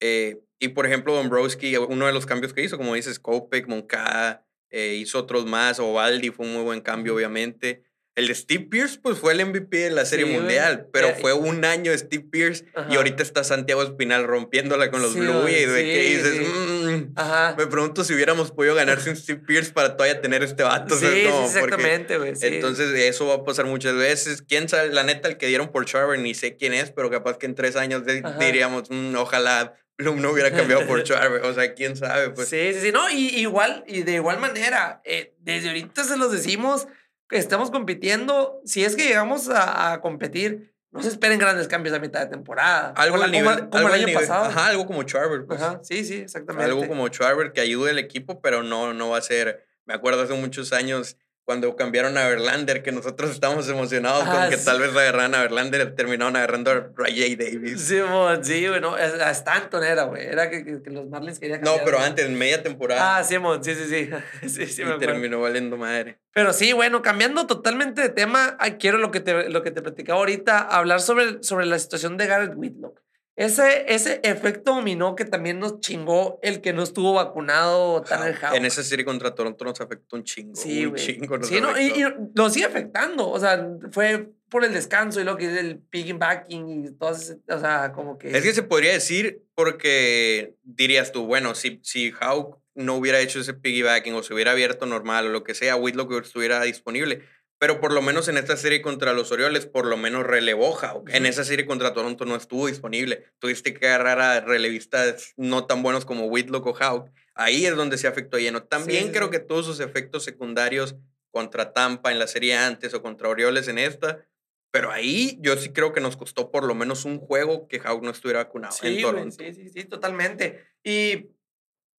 Eh, y por ejemplo, Dombrowski, uno de los cambios que hizo, como dices, Kopek, Moncada, eh, hizo otros más, Ovaldi fue un muy buen cambio, obviamente. El de Steve Pierce, pues fue el MVP de la Serie Mundial, pero eh, fue un año Steve Pierce y ahorita está Santiago Espinal rompiéndola con los Blue y de que dices, mm, me pregunto si hubiéramos podido ganarse un Steve Pierce para todavía tener este vato. Sí, exactamente, güey. Entonces eso va a pasar muchas veces. ¿Quién sabe? La neta, el que dieron por Charver ni sé quién es, pero capaz que en tres años diríamos, mm, ojalá no hubiera cambiado por Charver. O sea, quién sabe, pues. Sí, sí, sí. No, y igual, y de igual manera, eh, desde ahorita se los decimos estamos compitiendo, si es que llegamos a, competir, no se esperen grandes cambios a mitad de temporada. Algo como, nivel, como, el año pasado. Ajá, algo como Charver. Pues. Ajá, sí, sí, exactamente. Algo como Charver que ayude al equipo, pero no, no va a ser. Me acuerdo hace muchos años cuando cambiaron a Verlander, que nosotros estábamos emocionados con ah, que tal vez agarraran a Verlander, terminaron agarrando a Ray Davis. Sí, sí, güey, no, a Stanton era, güey, era que, que, los Marlins querían No, pero antes, en media temporada. Ah, sí, sí, sí, sí, sí, sí y terminó valiendo madre. Pero sí, bueno, cambiando totalmente de tema, quiero lo que te, lo que te platicaba ahorita, hablar sobre, sobre la situación de Garrett Whitlock. Ese, ese efecto dominó que también nos chingó el que no estuvo vacunado Tanner Houck. En esa serie contra Toronto nos afectó un chingo. Sí, un chingo. nos Sí, no, y, y lo sigue afectando. O sea, fue por el descanso y lo que es el piggybacking y todo ese- O sea, como que. Es que se podría decir porque dirías tú, bueno, si, si Hawk no hubiera hecho ese piggybacking o se hubiera abierto normal o lo que sea, Whitlock estuviera disponible. Pero por lo menos en esta serie contra los Orioles, por lo menos relevó Hawk. En esa serie contra Toronto no estuvo disponible. Tuviste que agarrar a relevistas no tan buenos como Whitlock o Hawk. Ahí es donde se afectó lleno. También sí, creo sí. que todos sus efectos secundarios contra Tampa en la serie antes o contra Orioles en esta. Pero ahí yo sí creo que nos costó por lo menos un juego que Hawk no estuviera vacunado en Sí, güey, Toronto. sí, sí, sí, totalmente. Y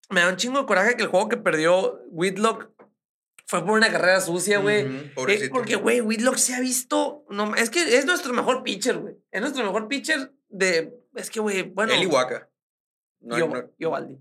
me da un chingo de coraje que el juego que perdió Whitlock fue por una carrera sucia, güey. Ujú, Eh, porque, güey, Whitlock se ha visto. No, es que es nuestro mejor pitcher, güey. Es nuestro mejor pitcher de. Es que, güey, bueno. Él y Waka. No, y, no- y Ovaldi.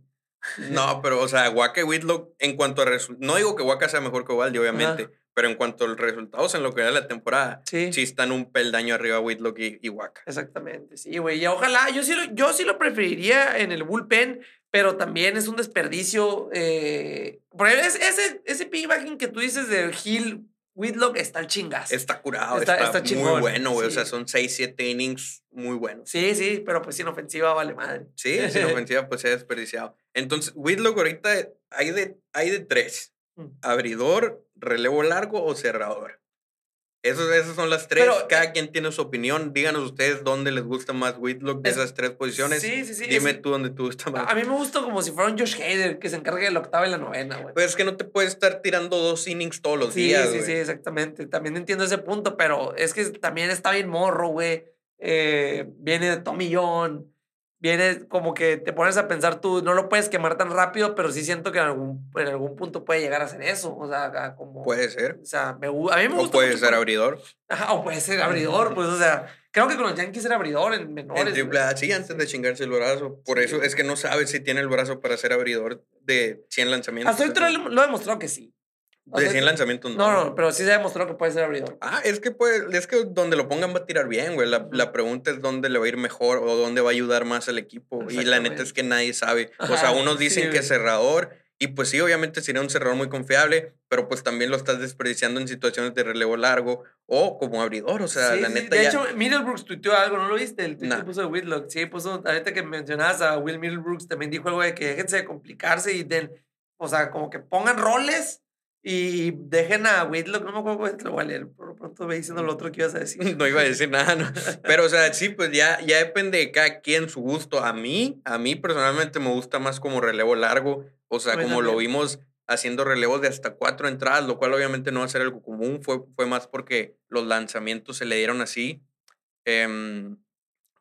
no, pero, o sea, Waka y Whitlock, en cuanto a resultados. No digo que Waka sea mejor que Ovaldi, obviamente. Pero en cuanto a los resultados en lo que era la temporada, Sí. sí están un peldaño arriba Whitlock y, y Waka. Exactamente, sí, güey. Y ojalá, yo sí, lo, yo sí lo preferiría en el bullpen, pero también es un desperdicio. Eh, porque es- ese, ese piggybacking que tú dices de Hill Whitlock está el chingazo. Está curado, Está- está, está muy chingón, bueno, güey. O sí. sea, son 6, 7 innings muy buenos. Sí, sí, pero pues sin ofensiva vale madre. Sí, sin ofensiva, pues se ha desperdiciado. Entonces, Whitlock ahorita hay de, hay de tres. Abridor, relevo largo o cerrador. Esos, esas son las tres. Pero, Cada quien tiene su opinión. Díganos ustedes dónde les gusta más Whitlock de Es- esas tres posiciones. Sí, sí, sí. Dime es- tú dónde te gusta más. A mí me gusta como si fuera un Josh Hader que se encargue de la octava y la novena, güey. Pues es que no te puedes estar tirando dos innings todos los Sí, días. sí, güey. sí, exactamente. También entiendo ese punto, pero es que también está bien morro, güey. Eh, viene de Tommy John. Viene como que te pones a pensar tú, no lo puedes quemar tan rápido, pero sí siento que en algún, en algún punto puede llegar a hacer eso. O sea, como. Puede ser. O sea, me, a mí me O gusta. puede mucho ser abridor. Ajá, o puede ser abridor, pues, o sea, creo que con los Yankees era abridor en menores. En triple A, sí, antes de chingarse el brazo. Por Sí, eso es que no sabes si tiene el brazo para ser abridor de 100 lanzamientos. Hasta ahorita lo, lo he demostrado que sí. De sea, 100 lanzamientos No, no, pero sí se ha demostrado que puede ser abridor. Ah, es que pues, es que donde lo pongan va a tirar bien, güey. La, la pregunta es dónde le va a ir mejor o dónde va a ayudar más al equipo. Y la neta es que nadie sabe. o sea, unos sí, dicen que güey. es cerrador. Y pues sí, obviamente sería un cerrador muy confiable, pero pues también lo estás desperdiciando en situaciones de relevo largo o como abridor. O sea, Sí, la sí, neta de ya. hecho, Middlebrooks tuiteó algo, ¿no lo viste? El tweet Nah. que puso de Whitlock. Sí, puso, ahorita que mencionabas a Will Middlebrooks, también dijo algo de que déjense de complicarse y den, o sea, como que pongan roles y dejen a Whitlock, no me acuerdo es, lo voy a leer, por lo pronto ve diciendo lo otro que ibas a decir. No iba a decir nada, ¿no? Pero, o sea, sí, pues ya, ya depende de cada quien su gusto. A mí, a mí personalmente me gusta más como relevo largo. O sea, como lo vimos haciendo relevos de hasta cuatro entradas, lo cual obviamente no va a ser algo común. Fue, fue más porque los lanzamientos se le dieron así. Em,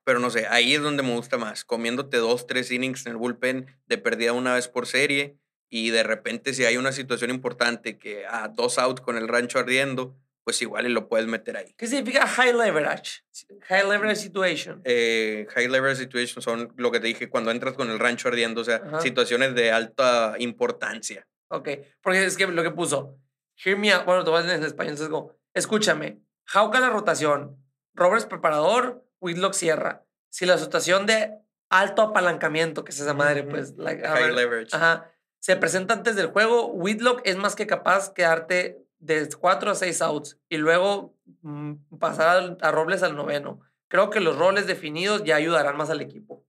pero no sé, ahí es donde me gusta más. Comiéndote dos, tres innings en el bullpen de perdida una vez por serie. Y de repente, si hay una situación importante que a dos outs con el rancho ardiendo, pues igual y lo puedes meter ahí. ¿Qué significa high leverage? High leverage situation. eh, high level situations son lo que te dije cuando entras con el rancho ardiendo, o sea, Ajá. situaciones de alta importancia. Ok, porque es que lo que puso, hear me out, bueno, te leer en español, entonces como, escúchame, Hauka la rotación, Roberts preparador, Whitlock cierra. Si la situación de alto apalancamiento, que es esa madre, pues, like, High ver, leverage. ajá, se presenta antes del juego, Whitlock es más que capaz de darte de 4 a 6 outs y luego mm, pasar al- a Robles al noveno. Creo que los roles definidos ya ayudarán más al equipo.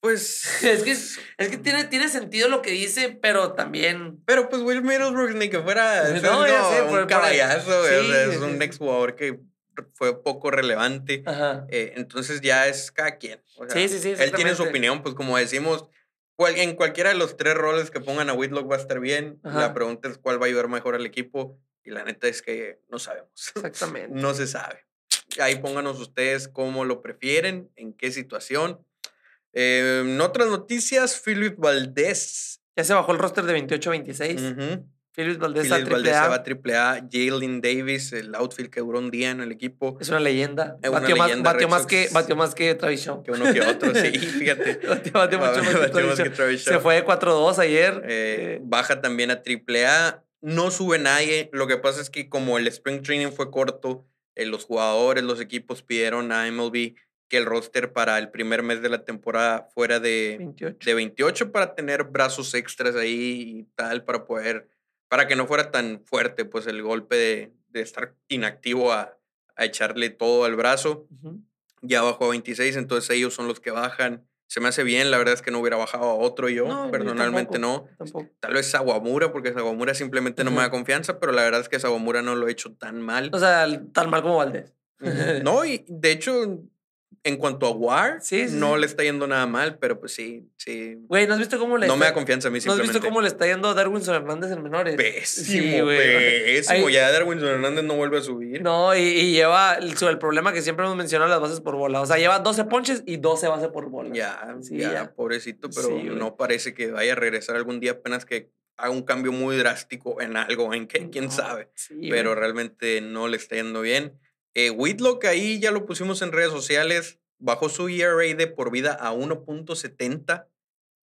Pues. Es que, es que tiene, tiene sentido lo que dice, pero también Pero pues Will Middlebrooks ni que fuera No, es ya sé, un por- por- caballazo, güey, o sí, sea, es sí, un sí. exjugador que fue poco relevante. Eh, entonces ya es cada quien. o sea, Sí, sí, sí, Él tiene su opinión, pues como decimos, en cualquiera de los tres roles que pongan a Whitlock va a estar bien. Ajá. La pregunta es cuál va a ayudar mejor al equipo. Y la neta es que no sabemos. Exactamente. No se sabe. Ahí pónganos ustedes cómo lo prefieren, en qué situación. Eh, en otras noticias, Philip Valdés. Ya se bajó el roster de 28-26. ujú, Phillips Valdés a triple Valdés se A. va a triple A. Jalen Davis, el outfield que duró un día en el equipo. Es una leyenda. Es una batió, más, batió, que, batió más que Travis Shaw. Que uno que otro, sí, fíjate. batió, batió mucho más que Travis más que Shaw. Travis Se fue de 4-2 ayer. Eh, Eh, baja también a AAA. No sube nadie. Lo que pasa es que como el Spring Training fue corto, eh, los jugadores, los equipos pidieron a MLB que el roster para el primer mes de la temporada fuera de 28, de 28 para tener brazos extras ahí y tal, para poder, para que no fuera tan fuerte pues el golpe de, de estar inactivo a, a, echarle todo al brazo. Ya bajó a 26, entonces ellos son los que bajan. Se me hace bien, la verdad es que no hubiera bajado a otro yo, personalmente no. Tal vez Sawamura, porque Sawamura simplemente no me da confianza, pero la verdad es que Sawamura no lo ha hecho tan mal. O sea, tan mal como Valdés. no, y de hecho, en cuanto a War, no le está yendo nada mal, pero pues sí, sí. Güey, ¿no has visto cómo le No me da confianza a mí simplemente. ¿No has visto cómo le está yendo a Darwinson Hernández en menores? Pésimo, pésimo. Ya Darwinson Hernández no vuelve a subir. No, y, lleva el, el, problema que siempre hemos mencionado, las bases por bola. O sea, lleva 12 ponches y 12 bases por bola. Ya, ya, pobrecito, pero no parece que vaya a regresar algún día apenas que haga un cambio muy drástico en algo, en que quién sabe. pero realmente no le está yendo bien. Eh, Whitlock ahí ya lo pusimos en redes sociales, bajó su ERA de por vida a 1.70.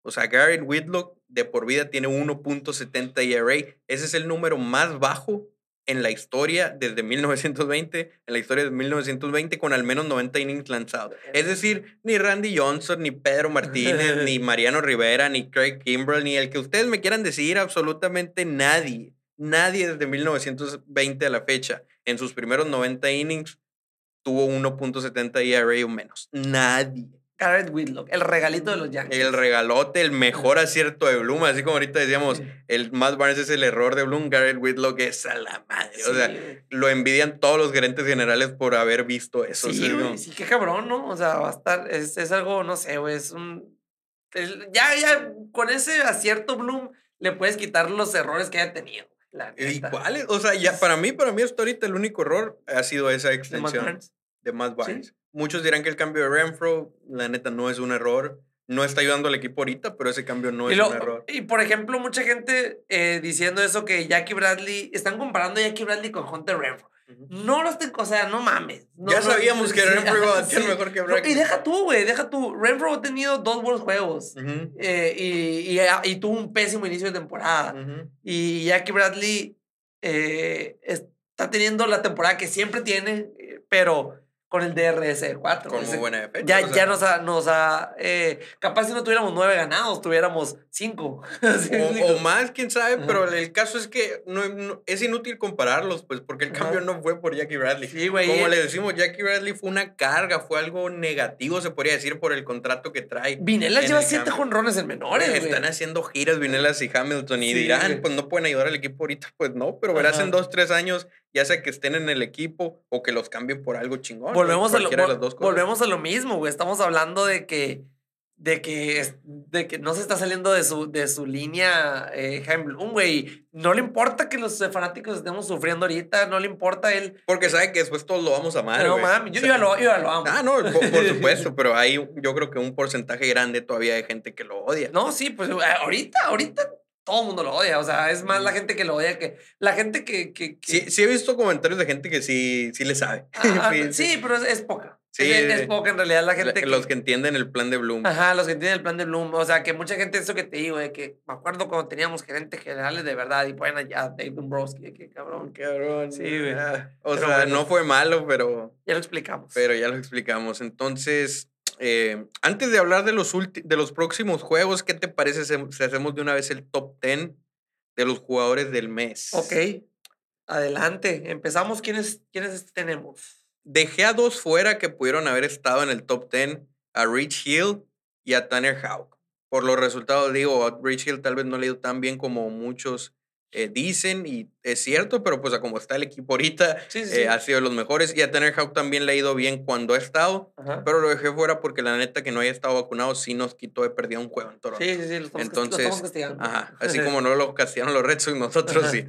O sea, Garrett Whitlock de por vida tiene 1.70 ERA. Ese es el número más bajo en la historia desde 1920, en la historia de 1920 con al menos 90 innings lanzados. Es decir, ni Randy Johnson, ni Pedro Martínez, ni Mariano Rivera, ni Craig Kimbrell, ni el que ustedes me quieran decir, absolutamente nadie, nadie desde 1920 a la fecha en sus primeros 90 innings tuvo 1.70 ERA o menos. Nadie. Garrett Whitlock, el regalito de los Yankees. El regalote, el mejor acierto de Bloom, así como ahorita decíamos, el Matt Barnes es el error de Bloom, Garrett Whitlock es a la madre. O sea, lo envidian todos los gerentes generales por haber visto eso. Sí, sí, qué cabrón, ¿no? O sea, va a estar, es, es algo, no sé, güey, es un... ya, ya, con ese acierto Bloom le puedes quitar los errores que haya tenido. ¿Y cuáles? O sea, ya para mí, para mí hasta ahorita el único error ha sido esa extensión de Matt Barnes. Muchos dirán que el cambio de Renfro, la neta, no es un error. No está ayudando al equipo ahorita, pero ese cambio no es un error. Y por ejemplo, mucha gente eh, diciendo eso que Jackie Bradley, están comparando a Jackie Bradley con Hunter Renfro. No los tengo, o sea, no mames. ya sabíamos que Renfro iba a batear mejor que Bradley. y deja tú, güey, deja tú. Renfro ha tenido dos buenos juegos eh, y, y, y, tuvo un pésimo inicio de temporada. Y Jackie Bradley eh, está teniendo la temporada que siempre tiene, eh, pero con el DRS4. Con muy buena defensa. Ya, ya nos ha, nos ha eh, capaz si no tuviéramos nueve ganados, tuviéramos cinco. o, más, quién sabe, pero el caso es que no, es inútil compararlos, pues, porque el cambio no fue por Jackie Bradley. Sí, güey. Como le decimos, Jackie Bradley fue una carga, fue algo negativo, se podría decir, por el contrato que trae. Vinelas lleva siete jonrones en menores. Están haciendo giras Vinelas y Hamilton y dirán, pues no pueden ayudar al equipo ahorita, pues no, pero verás en dos, tres años, ya sea que estén en el equipo o que los cambien por algo chingón volvemos, a lo, volvemos a lo mismo, güey. Estamos hablando de que, de que, de que no se está saliendo de su, de su línea eh, Jaime güey. No le importa que los fanáticos estemos sufriendo ahorita, no le importa él. Porque sabe que después todos lo vamos a amar. No, mami, yo, ya lo, yo, lo, amo. Ah, no, por, supuesto, pero hay yo creo que un porcentaje grande todavía de gente que lo odia. No, sí, pues ahorita, ahorita todo el mundo lo odia. O sea, es más la gente que lo odia que la gente que. que, Sí, sí, he visto comentarios de gente que sí, sí le sabe. sí, pero es, poca. Sí, es, poca en realidad la gente. Los que, entienden el plan de Bloom. Ajá, los que entienden el plan de Bloom. O sea, que mucha gente, eso que te digo, de que me acuerdo cuando teníamos gerentes generales de verdad y ponen allá Dave Dombrowski, que cabrón. Cabrón. Sí, güey. O sea, no fue malo, pero. Ya lo explicamos. Pero ya lo explicamos. Entonces, eh, antes de hablar de los, de los próximos juegos, ¿qué te parece si hacemos de una vez el top 10 de los jugadores del mes? Ok, adelante. Empezamos. ¿Quiénes, quiénes tenemos? Dejé a dos fuera que pudieron haber estado en el top 10, a Rich Hill y a Tanner Houck. Por los resultados, digo, a Rich Hill tal vez no le ha ido tan bien como muchos eh, dicen y es cierto, pero pues a como está el equipo ahorita, eh, ha sido de los mejores. Y a Tanner Houck también le ha ido bien cuando ha estado, pero lo dejé fuera porque la neta que no haya estado vacunado sí nos quitó de perder un juego en Toronto. Sí, sí, sí, lo estamos, Entonces. Ajá, así como no lo castigaron los Red Sox, nosotros sí.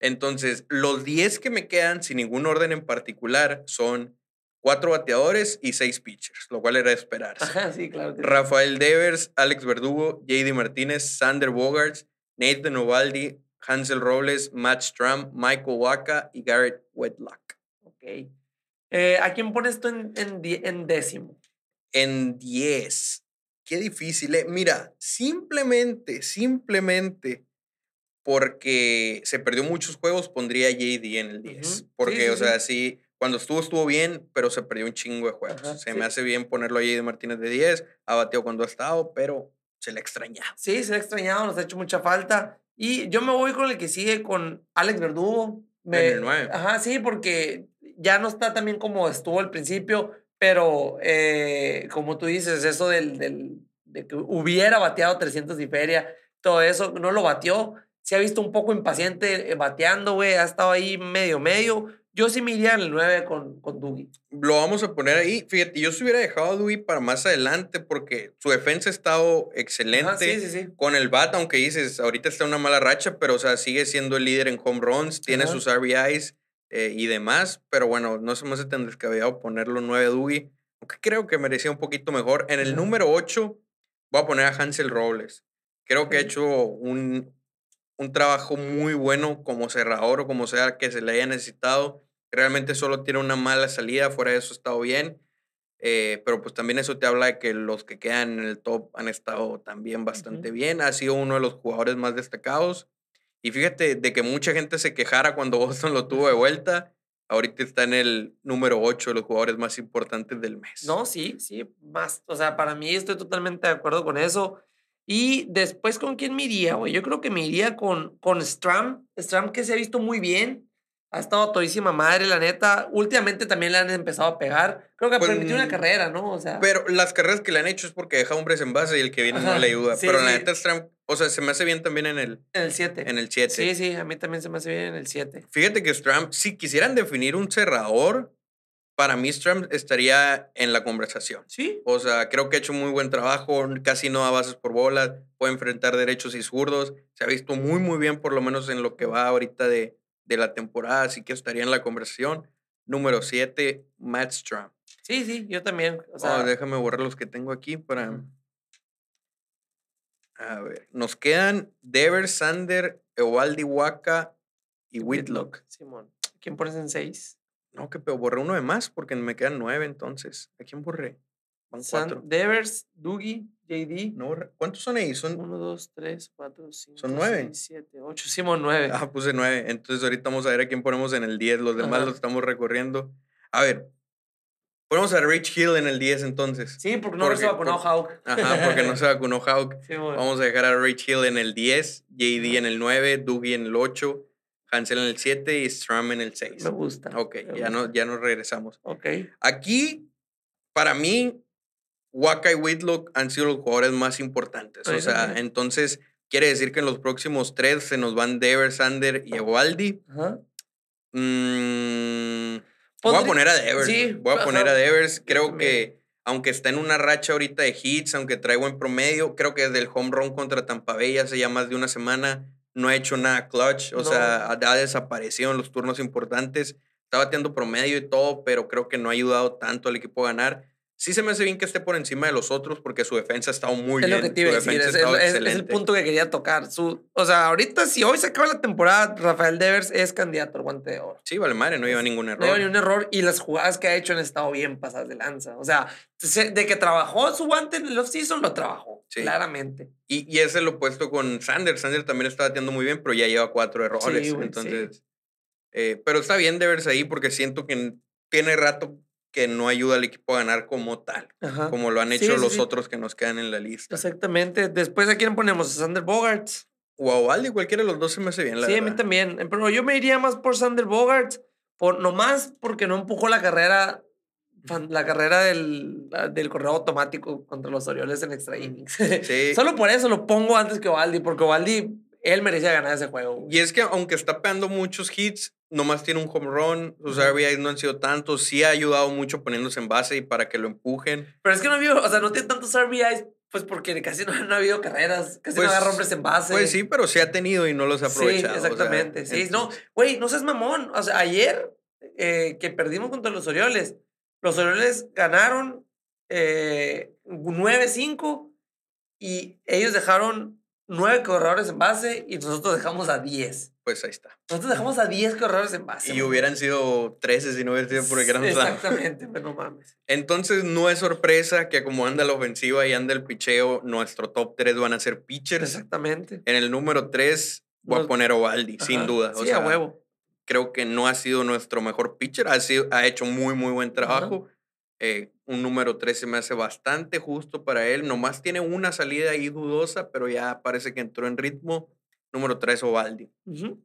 Entonces, los 10 que me quedan sin ningún orden en particular son cuatro bateadores y seis pitchers, lo cual era de esperarse. Ajá, sí, claro. Rafael Devers, Alex Verdugo, JD Martínez, Sander Bogarts, Nathan Ovaldi, Hansel Robles, Matt Stram, Michael Waka y Garrett Whitlock. Ok. Eh, ¿A quién pones tú en, en, décimo? En diez. Qué difícil. Eh. Mira, simplemente, simplemente porque se perdió muchos juegos, pondría a JD en el 10. porque, o sea, sí. Cuando estuvo, estuvo bien, pero se perdió un chingo de juegos. se me hace bien ponerlo ahí de Martínez de 10. Ha bateado cuando ha estado, pero se le ha extrañado. Sí, se le ha extrañado, nos ha hecho mucha falta. Y yo me voy con el que sigue, con Alex Verdugo. Me, el 9. Ajá, sí, porque ya no está también como estuvo al principio, pero eh, como tú dices, eso del, del, de que hubiera bateado 300 y feria, todo eso, no lo batió. Se ha visto un poco impaciente eh, bateando, güey, ha estado ahí medio, medio. Yo sí me iría en el 9 con, con. Lo vamos a poner ahí. Fíjate, yo se hubiera dejado a Dougie para más adelante porque su defensa ha estado excelente. sí, sí, sí. Con el bat, aunque dices, ahorita está una mala racha, pero o sea, sigue siendo el líder en home runs, tiene sus RBIs eh, y demás. Pero bueno, no se me hace tan descabellado ponerlo 9 a aunque creo que merecía un poquito mejor. En el número 8 voy a poner a Hansel Robles. Creo que ha hecho un, un trabajo muy bueno como cerrador o como sea que se le haya necesitado realmente solo tiene una mala salida, fuera de eso ha estado bien. Eh, pero pues también eso te habla de que los que quedan en el top han estado también bastante bien. Ha sido uno de los jugadores más destacados. Y fíjate de que mucha gente se quejara cuando Boston lo tuvo de vuelta. Ahorita está en el número 8 de los jugadores más importantes del mes. No, sí, sí, más. O sea, para mí estoy totalmente de acuerdo con eso. Y después, ¿con quién me iría, güey? Yo creo que me iría con, con Stram. Stram que se ha visto muy bien ha estado todísima madre, la neta. Últimamente también le han empezado a pegar. Creo que ha permitido una pues, carrera, ¿no? O sea. Pero las carreras que le han hecho es porque deja hombres en base y el que viene no le ayuda. pero la neta, Stram, o sea, se me hace bien también en el. En el 7. En el 7. Sí, sí, a mí también se me hace bien en el 7. Fíjate que Stram, si quisieran definir un cerrador, para mí Stram estaría en la conversación. Sí. O sea, creo que ha hecho muy buen trabajo, casi no da bases por bolas, puede enfrentar derechos y zurdos. Se ha visto muy, muy bien, por lo menos en lo que va ahorita de de la temporada, así que estaría en la conversión. Número 7, Matt Strom. Sí, sí, yo también. O sea, déjame borrar los que tengo aquí para... A ver, nos quedan Devers, Sander, Evaldi Waka y Whitlock. Simón. ¿Quién pones en 6? No, que pero borré uno de más porque me quedan 9 entonces. ¿A quién borré? Cuatro. Devers, Dougie, JD. No, ¿Cuántos son ahí? Son 1, 2, 3, 4, 5, ¿Son 9? 7, 8. Simón, 9. Ah, puse 9. Entonces ahorita vamos a ver a quién ponemos en el 10. Los demás los estamos recorriendo. A ver. Ponemos a Rich Hill en el 10 entonces. Sí, porque no se vacunó Hawk. Ajá, porque no se vacunó Hawk. Vamos a dejar a Rich Hill en el 10, JD en el 9, Dougie en el 8, Hansel en el 7 y Strum en el 6. Me gusta. Ok, ya, No, ya nos regresamos. Ok. Aquí, para mí, Waka y Whitlock han sido los jugadores más importantes. o sea, entonces quiere decir que en los próximos tres se nos van Devers, Sander y Evaldi. Mm, voy a poner a Devers. voy a poner a Devers. Creo que aunque está en una racha ahorita de hits, aunque trae buen promedio, creo que desde el home run contra Tampa Bay hace ya más de una semana no ha hecho nada clutch. O sea, ha, desaparecido en los turnos importantes. Está bateando promedio y todo, pero creo que no ha ayudado tanto al equipo a ganar sí se me hace bien que esté por encima de los otros porque su defensa ha estado muy bien. Es lo que te iba a decir, es, el punto que quería tocar. Su, o sea, ahorita si hoy se acaba la temporada, Rafael Devers es candidato al guante de oro. Sí, vale madre, no lleva ningún error. No lleva ningún error y las jugadas que ha hecho han estado bien pasadas de lanza. O sea, de que trabajó su guante en el offseason, lo trabajó, claramente. Y, y es el opuesto con Sanders. Sanders también está batiendo muy bien, pero ya lleva cuatro errores. Sí, entonces, eh, pero está bien Devers ahí porque siento que tiene rato que no ayuda al equipo a ganar como tal, como lo han hecho los otros que nos quedan en la lista. Exactamente. Después, ¿a quién ponemos? ¿A Sander Bogarts? O a Waldi, cualquiera de los dos se me hace bien, la Sí, a mí también. Pero yo me iría más por Sander Bogarts, por, nomás porque no empujó la carrera la carrera del, del correo automático contra los Orioles en extra innings. Sí. Solo por eso lo pongo antes que Waldi, porque Waldi, él merecía ganar ese juego. Y es que aunque está pegando muchos hits, nomás tiene un home run, sus RBIs no han sido tantos, sí ha ayudado mucho poniéndose en base y para que lo empujen. Pero es que no ha habido, o sea, no tiene tantos RBIs, pues porque casi no, ha habido carreras, casi no pues, agarra hombres en base. Pues sí, pero sí ha tenido y no los ha aprovechado. Sí, exactamente. sí, no, güey, no seas mamón. O sea, ayer eh, que perdimos contra los Orioles, los Orioles ganaron eh, 9-5 y ellos dejaron nueve corredores en base y nosotros dejamos a 10. Pues ahí está. Nosotros dejamos a 10 corredores en base. Y hubieran sido 13 si no hubiera sido por el gran Exactamente, pero no mames. Entonces no es sorpresa que como anda la ofensiva y anda el picheo, nuestro top 3 van a ser pitchers. Exactamente. En el número 3 voy a poner Ovaldi, sin duda. sí, a huevo. creo que no ha sido nuestro mejor pitcher, ha, sido, ha hecho muy, muy buen trabajo. Eh, un número 13 me hace bastante justo para él. Nomás tiene una salida ahí dudosa, pero ya parece que entró en ritmo. Número 3, Ovaldi.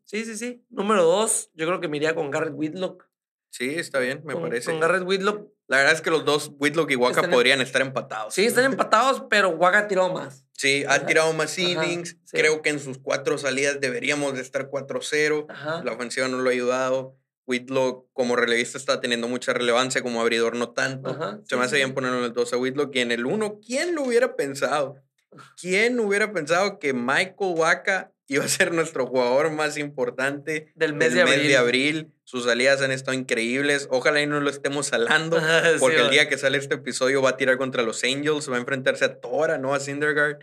Sí, sí, sí. Número 2, yo creo que me iría con Garrett Whitlock. Sí, está bien, me parece. Con Garrett Whitlock. La verdad es que los dos, Whitlock y Waka, podrían estar empatados. Sí, están empatados, pero Waka tiró más. Sí, ha tirado más innings. Creo que en sus cuatro salidas deberíamos de estar 4-0. La ofensiva no lo ha ayudado. Whitlock como relevista está teniendo mucha relevancia, como abridor no tanto. Se me hace bien ponerlo en el 2 a Whitlock y en el 1, ¿quién lo hubiera pensado? ¿Quién hubiera pensado que Michael Waka iba a ser nuestro jugador más importante del mes, de, abril. Sus salidas han estado increíbles. Ojalá y no lo estemos salando, porque el día que sale este episodio va a tirar contra los Angels, va a enfrentarse a Tora, no a Syndergaard.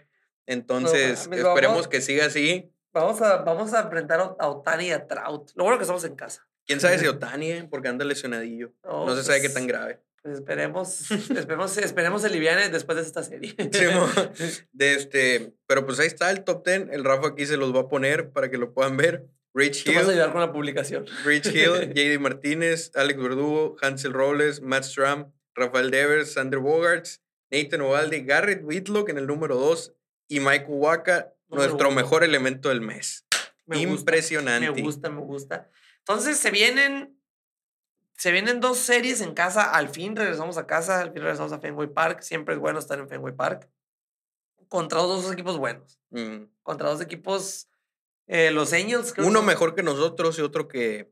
Entonces, esperemos que siga así. Vamos a, vamos a enfrentar a Otani y a Trout. Lo bueno que estamos en casa. ¿Quién sabe si Otani, eh? porque anda lesionadillo? No, se sabe qué pues tan grave. Pues esperemos, esperemos, esperemos el liviane después de esta serie. de este, pero pues ahí está el top 10. El Rafa aquí se los va a poner para que lo puedan ver. Rich Hill. vas a ayudar con la publicación. Rich Hill, JD Martínez, Alex Verdugo, Hansel Robles, Matt Stram, Rafael Devers, Sander Bogarts, Nathan Ovaldi, Garrett Whitlock en el número 2 y Mike Waka, nuestro mejor elemento del mes. Impresionante. me gusta, me gusta. Entonces se vienen se vienen dos series en casa. Al fin regresamos a casa, al fin regresamos a Fenway Park. Siempre es bueno estar en Fenway Park. Contra dos equipos buenos. Mm. Contra dos equipos. Eh, los Angels. Uno mejor que nosotros y otro que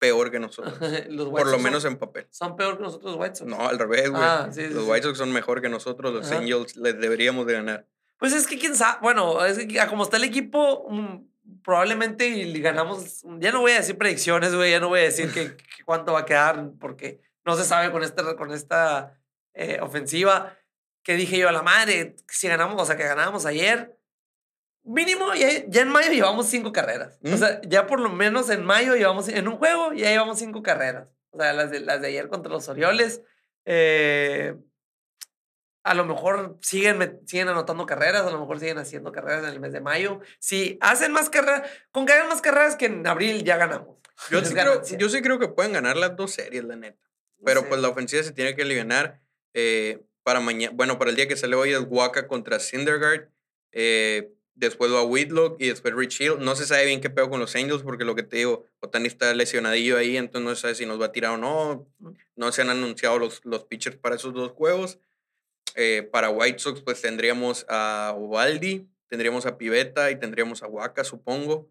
peor que nosotros. Por lo menos en papel. ¿Son peor que nosotros los White Sox? No, al revés, güey. Ah, los White Sox son mejor que nosotros. Los Angels les deberíamos de ganar. Pues es que quién sabe. Bueno, es que como está el equipo, mm, probablemente ganamos. Ya no voy a decir predicciones, güey. Ya no voy a decir que, cuánto va a quedar, porque no se sabe con esta, con esta eh, ofensiva. Que dije yo a la madre, si ganamos, o sea, que ganábamos ayer, mínimo, ya, ya en mayo llevamos cinco carreras. O sea, mm. ya por lo menos en mayo llevamos, en un juego, ya llevamos cinco carreras. O sea, las de, las de ayer contra los Orioles. Eh, a lo mejor siguen, siguen anotando carreras, a lo mejor siguen haciendo carreras en el mes de mayo. Si hacen más carreras, con que hagan más carreras que en abril ya ganamos. Yo sí, creo, yo sí creo que pueden ganar las dos series, la neta. Pero pues la ofensiva se tiene que aliviar. Eh, para mañana, bueno, para el día que sale hoy es Waka contra Syndergaard. Eh, después va Whitlock y después Rich Hill. No se sabe bien qué pedo con los Angels porque lo que te digo, Otani está lesionadillo ahí, entonces no se sabe si nos va a tirar o no. No se han anunciado los, los pitchers para esos dos juegos. Eh, para White Sox, pues tendríamos a Ovaldi, tendríamos a Pivetta y tendríamos a Waka, supongo.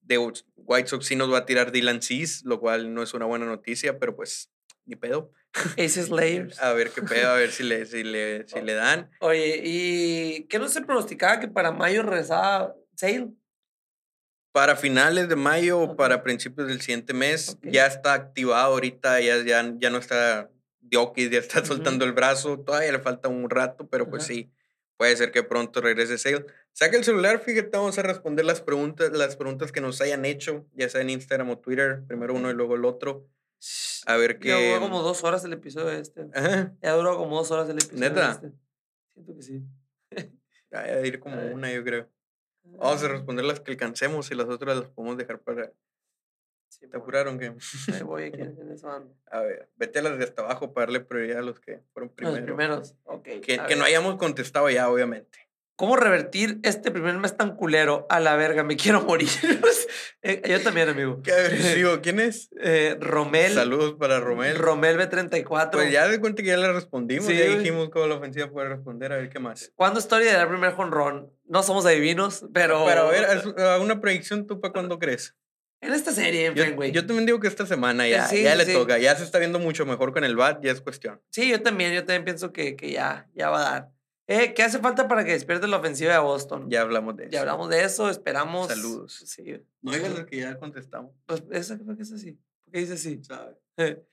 De White Sox sí nos va a tirar Dylan Cease, lo cual no es una buena noticia, pero pues ni pedo. Aces Layers. a ver qué pedo, a ver si le, si le, si le dan. Oye, ¿y qué no se pronosticaba que para mayo regresaba Sale? Para finales de mayo o para principios del siguiente mes, ya está activado ahorita, ya, ya, ya no está Diokis ya está soltando el brazo, todavía le falta un rato, pero pues sí, puede ser que pronto regrese Sale. Saca el celular, fíjate, vamos a responder las preguntas, las preguntas que nos hayan hecho, ya sea en Instagram o Twitter, primero uno y luego el otro. A ver qué. Ya duró como dos horas el episodio este. Ya duró como dos horas el episodio ¿Neta? este. Siento que sí. a ir como una, yo creo. Vamos a responder las que alcancemos y las otras las podemos dejar para, ¿Te apuraron que? Ahí voy aquí en eso A ver, vete a las de hasta abajo para darle prioridad a los que fueron primeros. Los primeros, ok. Que, que no hayamos contestado ya, obviamente. ¿Cómo revertir este primer mes tan culero? A la verga, me quiero morir. Eh, yo también, amigo. Qué agresivo. ¿Quién es? Eh, Romel. Saludos para Romel. Romel B34. Pues ya de cuenta que ya le respondimos. Ya dijimos cómo la ofensiva puede responder. A ver qué más. ¿Cuándo historia de dar primer honrón? No somos adivinos, pero. Pero a ver, una predicción tú para cuándo crees. En esta serie, en yo, Yo también digo que esta semana ya, ya le toca. Ya se está viendo mucho mejor con el BAT, ya es cuestión. Sí, yo también, yo también pienso que, que ya, ya va a dar. Eh, ¿Qué hace falta para que despierte la ofensiva de Boston? Ya hablamos de eso. Ya hablamos de eso, esperamos. Saludos. Sí. No digas lo que ya contestamos. Pues, ¿eso por qué es así? ¿Por qué dice así? ¿Sabe?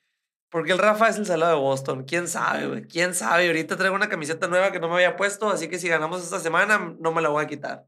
Porque el Rafa es el salado de Boston. ¿Quién sabe, güey? ¿Quién sabe? Ahorita traigo una camiseta nueva que no me había puesto, así que si ganamos esta semana, no me la voy a quitar.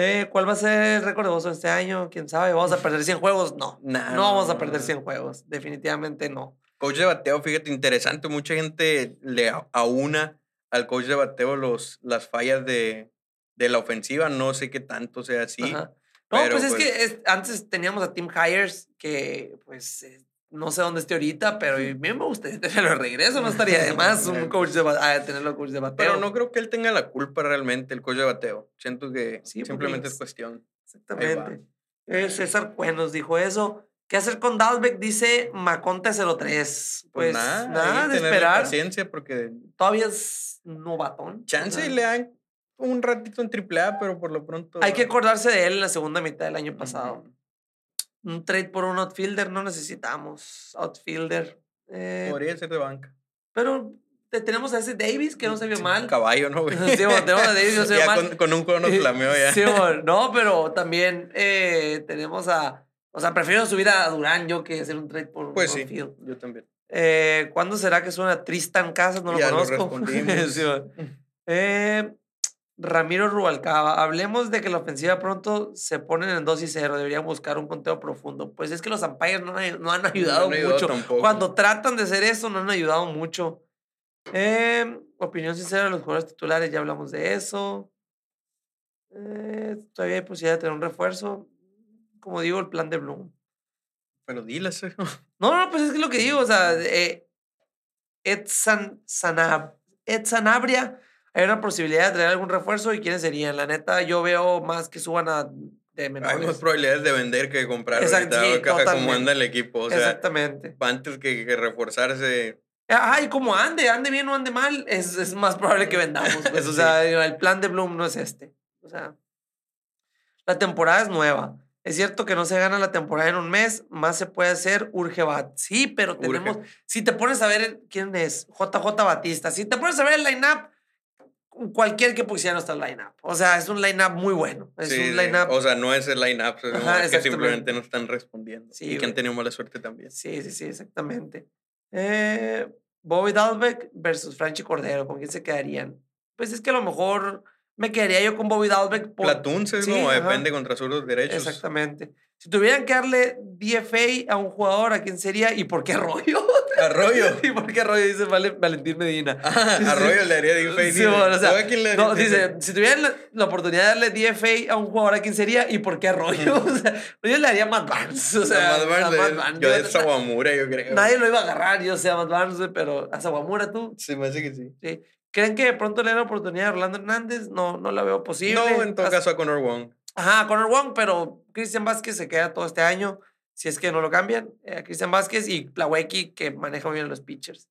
Eh, ¿Cuál va a ser el récord de Boston este año? ¿Quién sabe? ¿Vamos a perder 100 juegos? No. no vamos a perder 100 juegos. Definitivamente no. Coach de bateo, fíjate, interesante. Mucha gente le aúna al coach de bateo los, las fallas de, de la ofensiva. No sé qué tanto sea así. No, pues es que antes teníamos a Tim Hires, que pues no sé dónde esté ahorita, pero a mí me gustaría tenerlo de regreso, no estaría de más un coach de ah, tenerlo coach de bateo. Pero no creo que él tenga la culpa realmente, el coach de bateo. Siento que simplemente es cuestión. Exactamente. Eh, César Cuenos dijo eso. ¿Qué hacer con Dalbeck? Dice Maconte 03. Pues, pues nada, nada de esperar. paciencia porque todavía es novatón. Chance y le dan un ratito en AAA, pero por lo pronto. Hay que acordarse de él en la segunda mitad del año pasado. Un trade por un outfielder no necesitamos. Outfielder. Eh, Podría ser de banca. Pero tenemos a ese Davis que no se vio mal. Caballo, ¿no? Sí, tenemos a Davis no se vio mal. Con, un juego nos flameó ya. Sí, no, pero también eh, tenemos a. O sea, prefiero subir a Durán yo que hacer un trade por pues un sí, yo también. Eh, ¿Cuándo será que suena Tristan Casas? No lo ya conozco. Lo sí, eh, Ramiro Rubalcaba, hablemos de que la ofensiva pronto se ponen en 2 y 0, deberían buscar un conteo profundo. Pues es que los umpires no, no han ayudado mucho. Cuando tratan de hacer eso, no han ayudado mucho. Eh, opinión sincera de los jugadores titulares, ya hablamos de eso. Eh, todavía hay posibilidad de tener un refuerzo. Como digo, el plan de Bloom. Pero dile No, no, pues es que lo que digo, o sea, eh, Ed Sanabria hay una posibilidad de traer algún refuerzo y quiénes serían. La neta, yo veo más que suban a de menores. Hay más probabilidades de vender que de comprar. Exacto, como anda el equipo. O sea, Exactamente. Antes que, que reforzarse. Ay, como ande, ande bien o ande mal, es, es más probable que vendamos. Pues, O sea, el plan de Bloom no es este. O sea, la temporada es nueva. Es cierto que no se gana la temporada en un mes, más se puede hacer, urge Bat. Sí, pero tenemos. Si te pones a ver quién es, JJ Batista, si te pones a ver el line-up, cualquier que pusiera nuestra lineup. O sea, es un lineup muy bueno. Es un lineup. O sea, no es el lineup, es que simplemente no están respondiendo. Sí, y que han tenido mala suerte también. Sí, sí, sí, exactamente. Eh, Bobby Dalbeck versus Franchi Cordero, ¿con quién se quedarían? Pues es que a lo mejor me quedaría yo con Bobby Dalbeck. Por... Platoon, no, depende contra sus derechos. Exactamente. Si tuvieran que darle DFA a un jugador, ¿a quién sería? ¿Y por qué Arroyo? Arroyo. ¿Y por qué Arroyo? Dice Valentín Medina. Ah, Arroyo le haría DFA. Sí, bueno, o sea, quién le no, dice, si tuvieran la, oportunidad de darle DFA a un jugador, ¿a quién sería? ¿Y por qué Arroyo? o sea, yo le haría Matt Barnes. O sea, Matt Barnes. Yo de Sawamura, yo creo. Nadie lo iba a agarrar, yo sé, a Matt Barnes, pero a Sawamura tú. Sí, me hace que sí. Sí. ¿Creen que de pronto le den la oportunidad a Orlando Hernández? No, no la veo posible. No, en todo caso a Conor Wong. Ajá, Conor Wong, pero Cristian Vázquez se queda todo este año, si es que no lo cambian. Eh, Cristian Vázquez y Plawecki, que maneja bien los pitchers.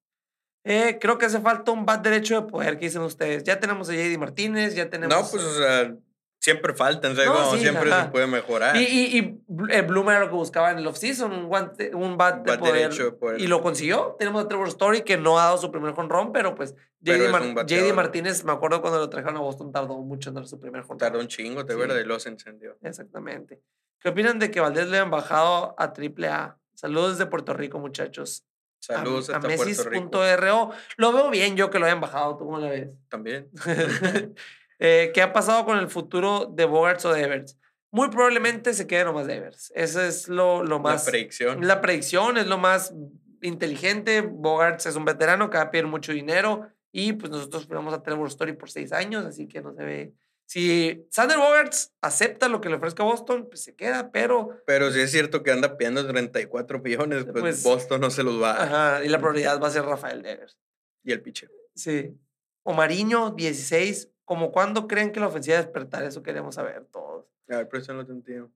Eh, creo que hace falta un bat derecho de poder, ¿qué dicen ustedes? Ya tenemos a JD Martínez, ya tenemos... No, pues, o sea, siempre faltan, siempre se puede mejorar. Y, y, y eh, Bloom era lo que buscaba en el offseason, un, guante, un bat, de, poder, Y lo consiguió. Tenemos a Trevor Story que no ha dado su primer jonrón, pero pues JD, Martínez, me acuerdo cuando lo trajeron a Boston, tardó mucho en dar su primer jonrón. Tardó un chingo, te sí. verdad, y los encendió. Exactamente. ¿Qué opinan de que Valdés le han bajado a AAA? Saludos desde Puerto Rico, muchachos. Saludos a, a Messis.ro. Lo veo bien yo que lo hayan bajado. ¿Tú cómo la ves? También. Eh, ¿Qué ha pasado con el futuro de Bogarts o de Evers? Muy probablemente se quede nomás de Evers. Eso es lo, lo más. La predicción. La predicción es lo más inteligente. Bogarts es un veterano que va a pedir mucho dinero. Y pues nosotros vamos a tener Story por seis años, así que no se ve. Si Sander Bogarts acepta lo que le ofrezca Boston, pues se queda, pero. Pero si es cierto que anda pidiendo 34 millones, pues, pues, Boston no se los va. Ajá, y la prioridad va a ser Rafael Devers. Y el pitcher. Sí. Omariño, 16. ¿Cómo cuándo creen que la ofensiva despertar? Eso queremos saber todos. A ver, pero eso no te entiendo.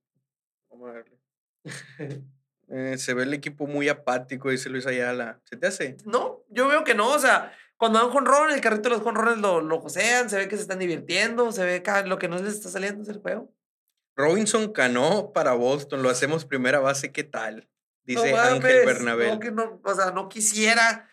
Vamos a verle. Eh, se ve el equipo muy apático, dice Luis Ayala. ¿Se te hace? No, yo veo que no. O sea, cuando dan jonrón, el carrito de los jonrones lo, lo josean, se ve que se están divirtiendo, se ve que lo que no les está saliendo es el juego. Robinson Cano para Boston, lo hacemos primera base, ¿qué tal? Dice Ángel Bernabé. No, que no, o sea, no quisiera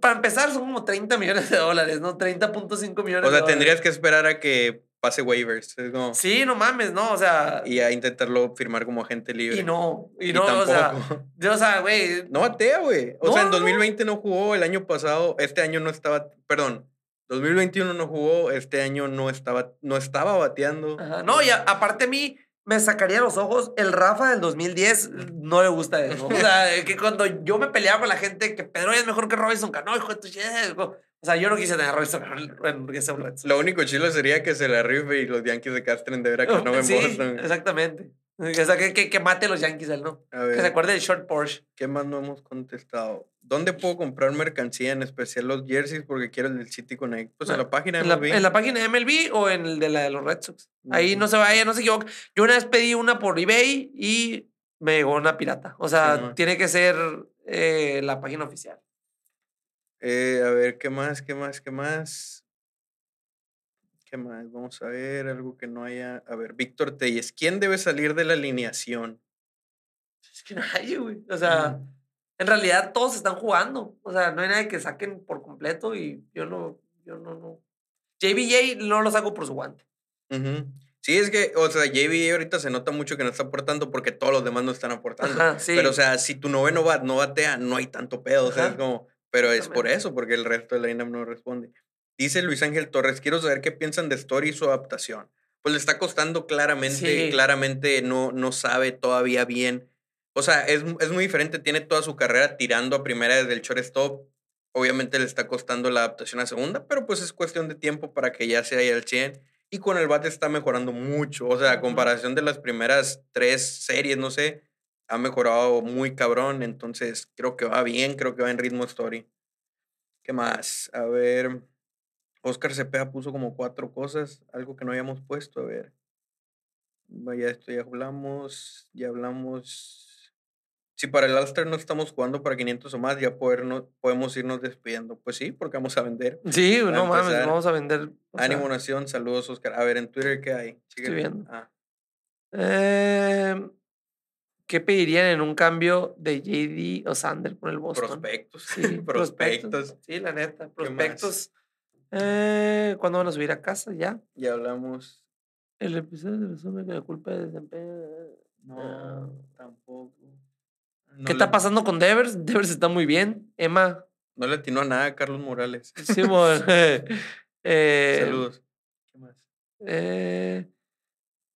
para empezar, son como 30 millones de dólares, ¿no? 30.5 millones. O sea, tendrías que esperar a que pase waivers. Sí, no mames, ¿no? O sea. Y a intentarlo firmar como agente libre. Y no, y, no, o sea. Yo, o sea, güey. No batea, güey. O sea, en 2020 no. jugó, el año pasado, este año no estaba, perdón. 2021 no jugó, este año no estaba, no estaba bateando. No, y aparte a mí, me sacaría los ojos. El Rafa del 2010 no le gusta eso. O sea, que cuando yo me peleaba con la gente que Pedro es mejor que Robinson Cano, hijo de tu O sea, yo no quise tener a Robinson Cano en Lo único chilo sería que se la rife y los Yankees de castren de ver a Cano en sí, Exactamente. O sea, que, que, que mate a los Yankees él, ¿no? A Que se ver, acuerde del short Porsche. ¿qué más no hemos contestado? ¿Dónde puedo comprar mercancía, en especial los jerseys, porque quiero el del City Connect? Pues en la página de En la, MLB. en la página de MLB o en el de la de los Red Sox. Ahí no se vaya, no se equivoque. Yo una vez pedí una por eBay y me llegó una pirata. O sea, tiene que ser eh, la página oficial. Eh, a ver, ¿qué más? ¿Qué más? ¿Qué más? ¿Qué más? Vamos a ver, algo que no haya. A ver, Víctor Telles, ¿quién debe salir de la alineación? Es que nadie, güey. O sea, en realidad todos están jugando. O sea, no hay nadie que saquen por completo y yo no, yo no, no. JBJ no lo saco por su guante. Ujú. Sí, es que, o sea, JB ahorita se nota mucho que no está aportando porque todos los demás no están aportando. Ajá, sí. Pero, o sea, si tu noveno bat no batea, no hay tanto pedo. O sea, es como. Pero es por eso, porque el resto de la lineup no responde. Dice Luis Ángel Torres, quiero saber qué piensan de Story y su adaptación. Pues le está costando claramente, Sí. claramente no, no sabe todavía bien. O sea, es, es muy diferente, tiene toda su carrera tirando a primera desde el shortstop. Obviamente le está costando la adaptación a segunda, pero pues es cuestión de tiempo para que ya se haya el 100. Y con el bate está mejorando mucho. O sea, a comparación de las primeras tres series, no sé, ha mejorado muy cabrón. Entonces, creo que va bien, creo que va en ritmo story. ¿Qué más? A ver. Oscar Cepeda puso como cuatro cosas, algo que no habíamos puesto. A ver. Vaya, esto ya hablamos. Ya hablamos. Si para el All-Star no estamos jugando para 500 o más, ya podernos- podemos irnos despidiendo. Pues sí, porque vamos a vender. Sí, a no mames, empezar. vamos a vender. Ánimo Nación, saludos Oscar. A ver, en Twitter, ¿qué hay? Síguele. viendo. Ah, eh, ¿Qué pedirían en un cambio de JD o Sander por el Boston? prospectos. Sí, prospectos. Sí, la neta. Prospectos. Eh, ¿Cuándo van a subir a casa? Ya. Ya hablamos. El episodio de resumen que la culpa de desempeño. No, tampoco. No ¿Qué le- está pasando con Devers? Devers está muy bien. Emma. No le atinó a nada a Carlos Morales. Sí, bueno, eh, Saludos. ¿Qué más? eh,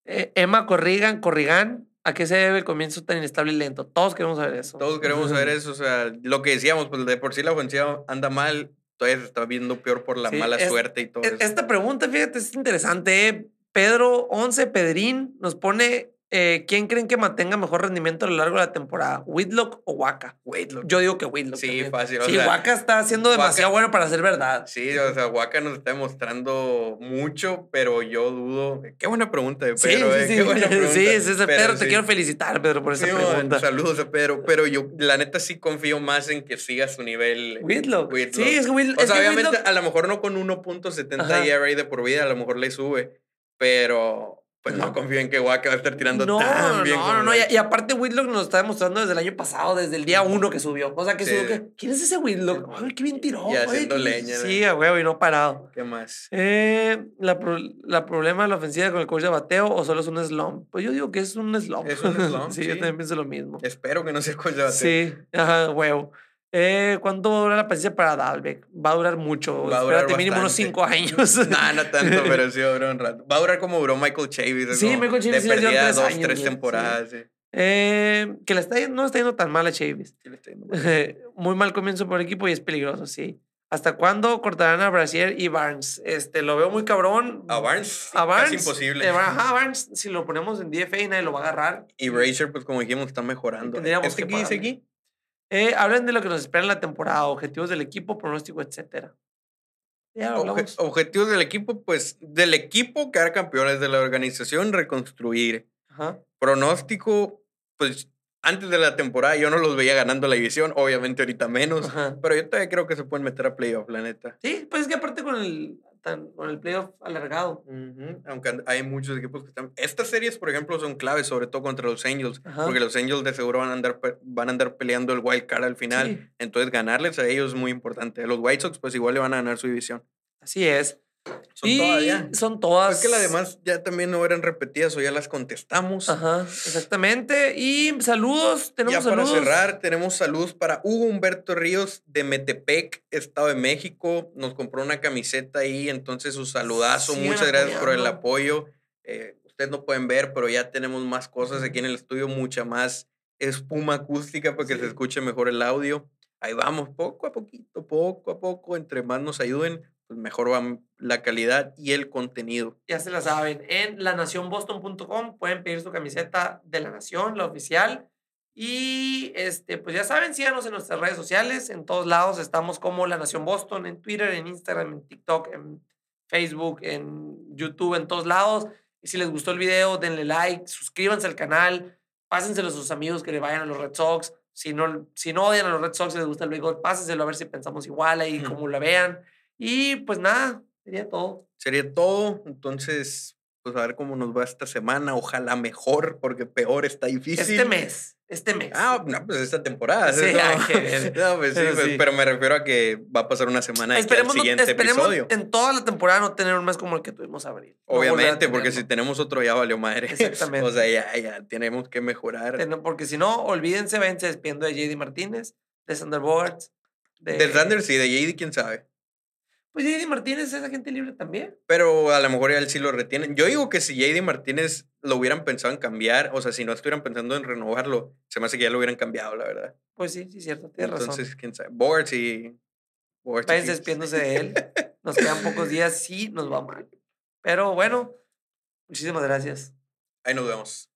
Emma Corrigan, Corrigan. ¿A qué se debe el comienzo tan inestable y lento? Todos queremos saber eso. Todos queremos saber eso. O sea, lo que decíamos, pues de por sí la ofensiva anda mal. Todavía se está viendo peor por la Sí, mala es- suerte y todo E- eso. Esta pregunta, fíjate, es interesante. ¿eh? Pedro 11 Pedrín nos pone: eh, ¿Quién creen que mantenga mejor rendimiento a lo largo de la temporada? ¿Whitlock o Waka? Whitlock. Yo digo que Whitlock. Sí, también. fácil, o Sí, sea, Waka está Waka- demasiado bueno para ser verdad. Sí, o sea, Waka nos está demostrando mucho, pero yo dudo. Qué buena pregunta de Sí, Pedro, sí, eh, sí. Qué buena pregunta. Sí, sí, Pero Pedro, te sí. quiero felicitar, Pedro, por esa Sí, pregunta. Saludos a Pedro, pero yo la neta sí confío más en que siga su nivel. Whitlock. Whitlock. Sí, es que Whitlock. O sea, obviamente Whitlock- a lo mejor no con 1.70 Ajá. ERA de por vida, a lo mejor le sube, pero pues no confío en que Waka va a estar tirando No, tan bien. no, no, no. Y, aparte, Whitlock nos está demostrando desde el año pasado, desde el día uno que subió. O sea, que Sí. subió que. ¿Quién es ese Whitlock? Ay, qué bien tiró. Y haciendo leña. Sí, a huevo, y no parado. ¿Qué más? Eh, la, pro- la problema de la ofensiva con el coach de bateo o solo es un slump. Pues yo digo que es un slump. Es un slump, sí, yo también pienso lo mismo. Espero que no sea cosa de bateo. Sí, ajá, huevo. Eh, ¿Cuánto va a durar la paciencia para Dalbeck? Va a durar mucho. Va a durar Espérate, mínimo unos bastante. cinco años. No, no tanto, pero sí va a durar un rato. Va a durar como duró Michael Chavis. es Sí, como Michael Chavis sí le tres dos, años, tres güey, sí. temporadas. Sí. Eh, que le está, no está yendo tan mal a Chavis. Sí le está yendo mal. Muy mal comienzo por el equipo y es peligroso, sí. ¿Hasta cuándo cortarán a Brasier y Barnes? Este, lo veo muy cabrón. A Barnes, A Barnes. casi imposible. eh, ajá, Barnes, si lo ponemos en DFA, nadie lo va a agarrar. Y Brazier, pues como dijimos, está mejorando. Tendríamos ¿Este que aquí dice aquí? Eh, hablen de lo que nos espera en la temporada, objetivos del equipo, pronóstico, etcétera. Ya Obje- objetivos del equipo, pues del equipo quedar campeones, de la organización reconstruir. Ajá. Pronóstico, pues antes de la temporada yo no los veía ganando la división, obviamente ahorita menos, Ajá. pero yo todavía creo que se pueden meter a playoff, la neta. Sí, pues es que aparte con el, tan- con el playoff alargado. Aunque hay muchos equipos que están. Estas series, por ejemplo, son claves, sobre todo contra los Angels, Ajá. porque los Angels de seguro van a andar, van a andar peleando el wild card al final. Sí. Entonces, ganarles a ellos es muy importante. A los White Sox, pues igual le van a ganar su división. Así es. Son y todavía. son todas. Es que las demás ya también no eran repetidas o ya las contestamos. Ajá, exactamente. Y saludos, tenemos Ya para saludos. cerrar, tenemos saludos para Hugo Humberto Ríos de Metepec, Estado de México. Nos compró una camiseta ahí, entonces su saludazo. Sigan Muchas gracias por el apoyo. Eh, ustedes no pueden ver, pero ya tenemos más cosas aquí en el estudio, mucha más espuma acústica para que Sí. se escuche mejor el audio. Ahí vamos, poco a poquito, poco a poco, entre más nos ayuden, pues mejor va la calidad y el contenido. Ya se la saben. En lanacionboston.com pueden pedir su camiseta de la Nación, la oficial. Y este, pues ya saben, síganos en nuestras redes sociales. En todos lados estamos como La Nación Boston, en Twitter, en Instagram, en TikTok, en Facebook, en YouTube, en todos lados. Y si les gustó el video, denle like, suscríbanse al canal, pásenselo a sus amigos que le vayan a los Red Sox. Si no, si no odian a los Red Sox y les gusta el béisbol, pásenselo a ver si pensamos igual ahí, como la vean. Y pues nada, sería todo. Sería todo. Entonces, pues a ver cómo nos va esta semana. Ojalá mejor, porque peor está difícil. Este mes, este mes. Ah, no, pues esta temporada. Sí, no, pues, sí, pero, pues, pero, me refiero a que va a pasar una semana y el siguiente esperemos episodio. En toda la temporada no tener un mes como el que tuvimos abril. Obviamente, porque si tenemos otro ya valió madre. Exactamente. o sea, ya, ya tenemos que mejorar. Porque si no, olvídense, váyanse despidiendo de JD Martínez, de Sander Bogarts. De... Del Sander sí, de JD quién sabe. Pues JD Martínez es agente libre también. Pero a lo mejor él sí lo retienen. Yo digo que si JD Martínez lo hubieran pensado en cambiar, o sea, si no estuvieran pensando en renovarlo, se me hace que ya lo hubieran cambiado, la verdad. Pues sí, sí, cierto, tienes razón. Entonces, quién sabe. Board sí. Vayan despidiéndose de él. Nos quedan pocos días, sí nos va mal. Pero bueno, muchísimas gracias. Ahí nos vemos.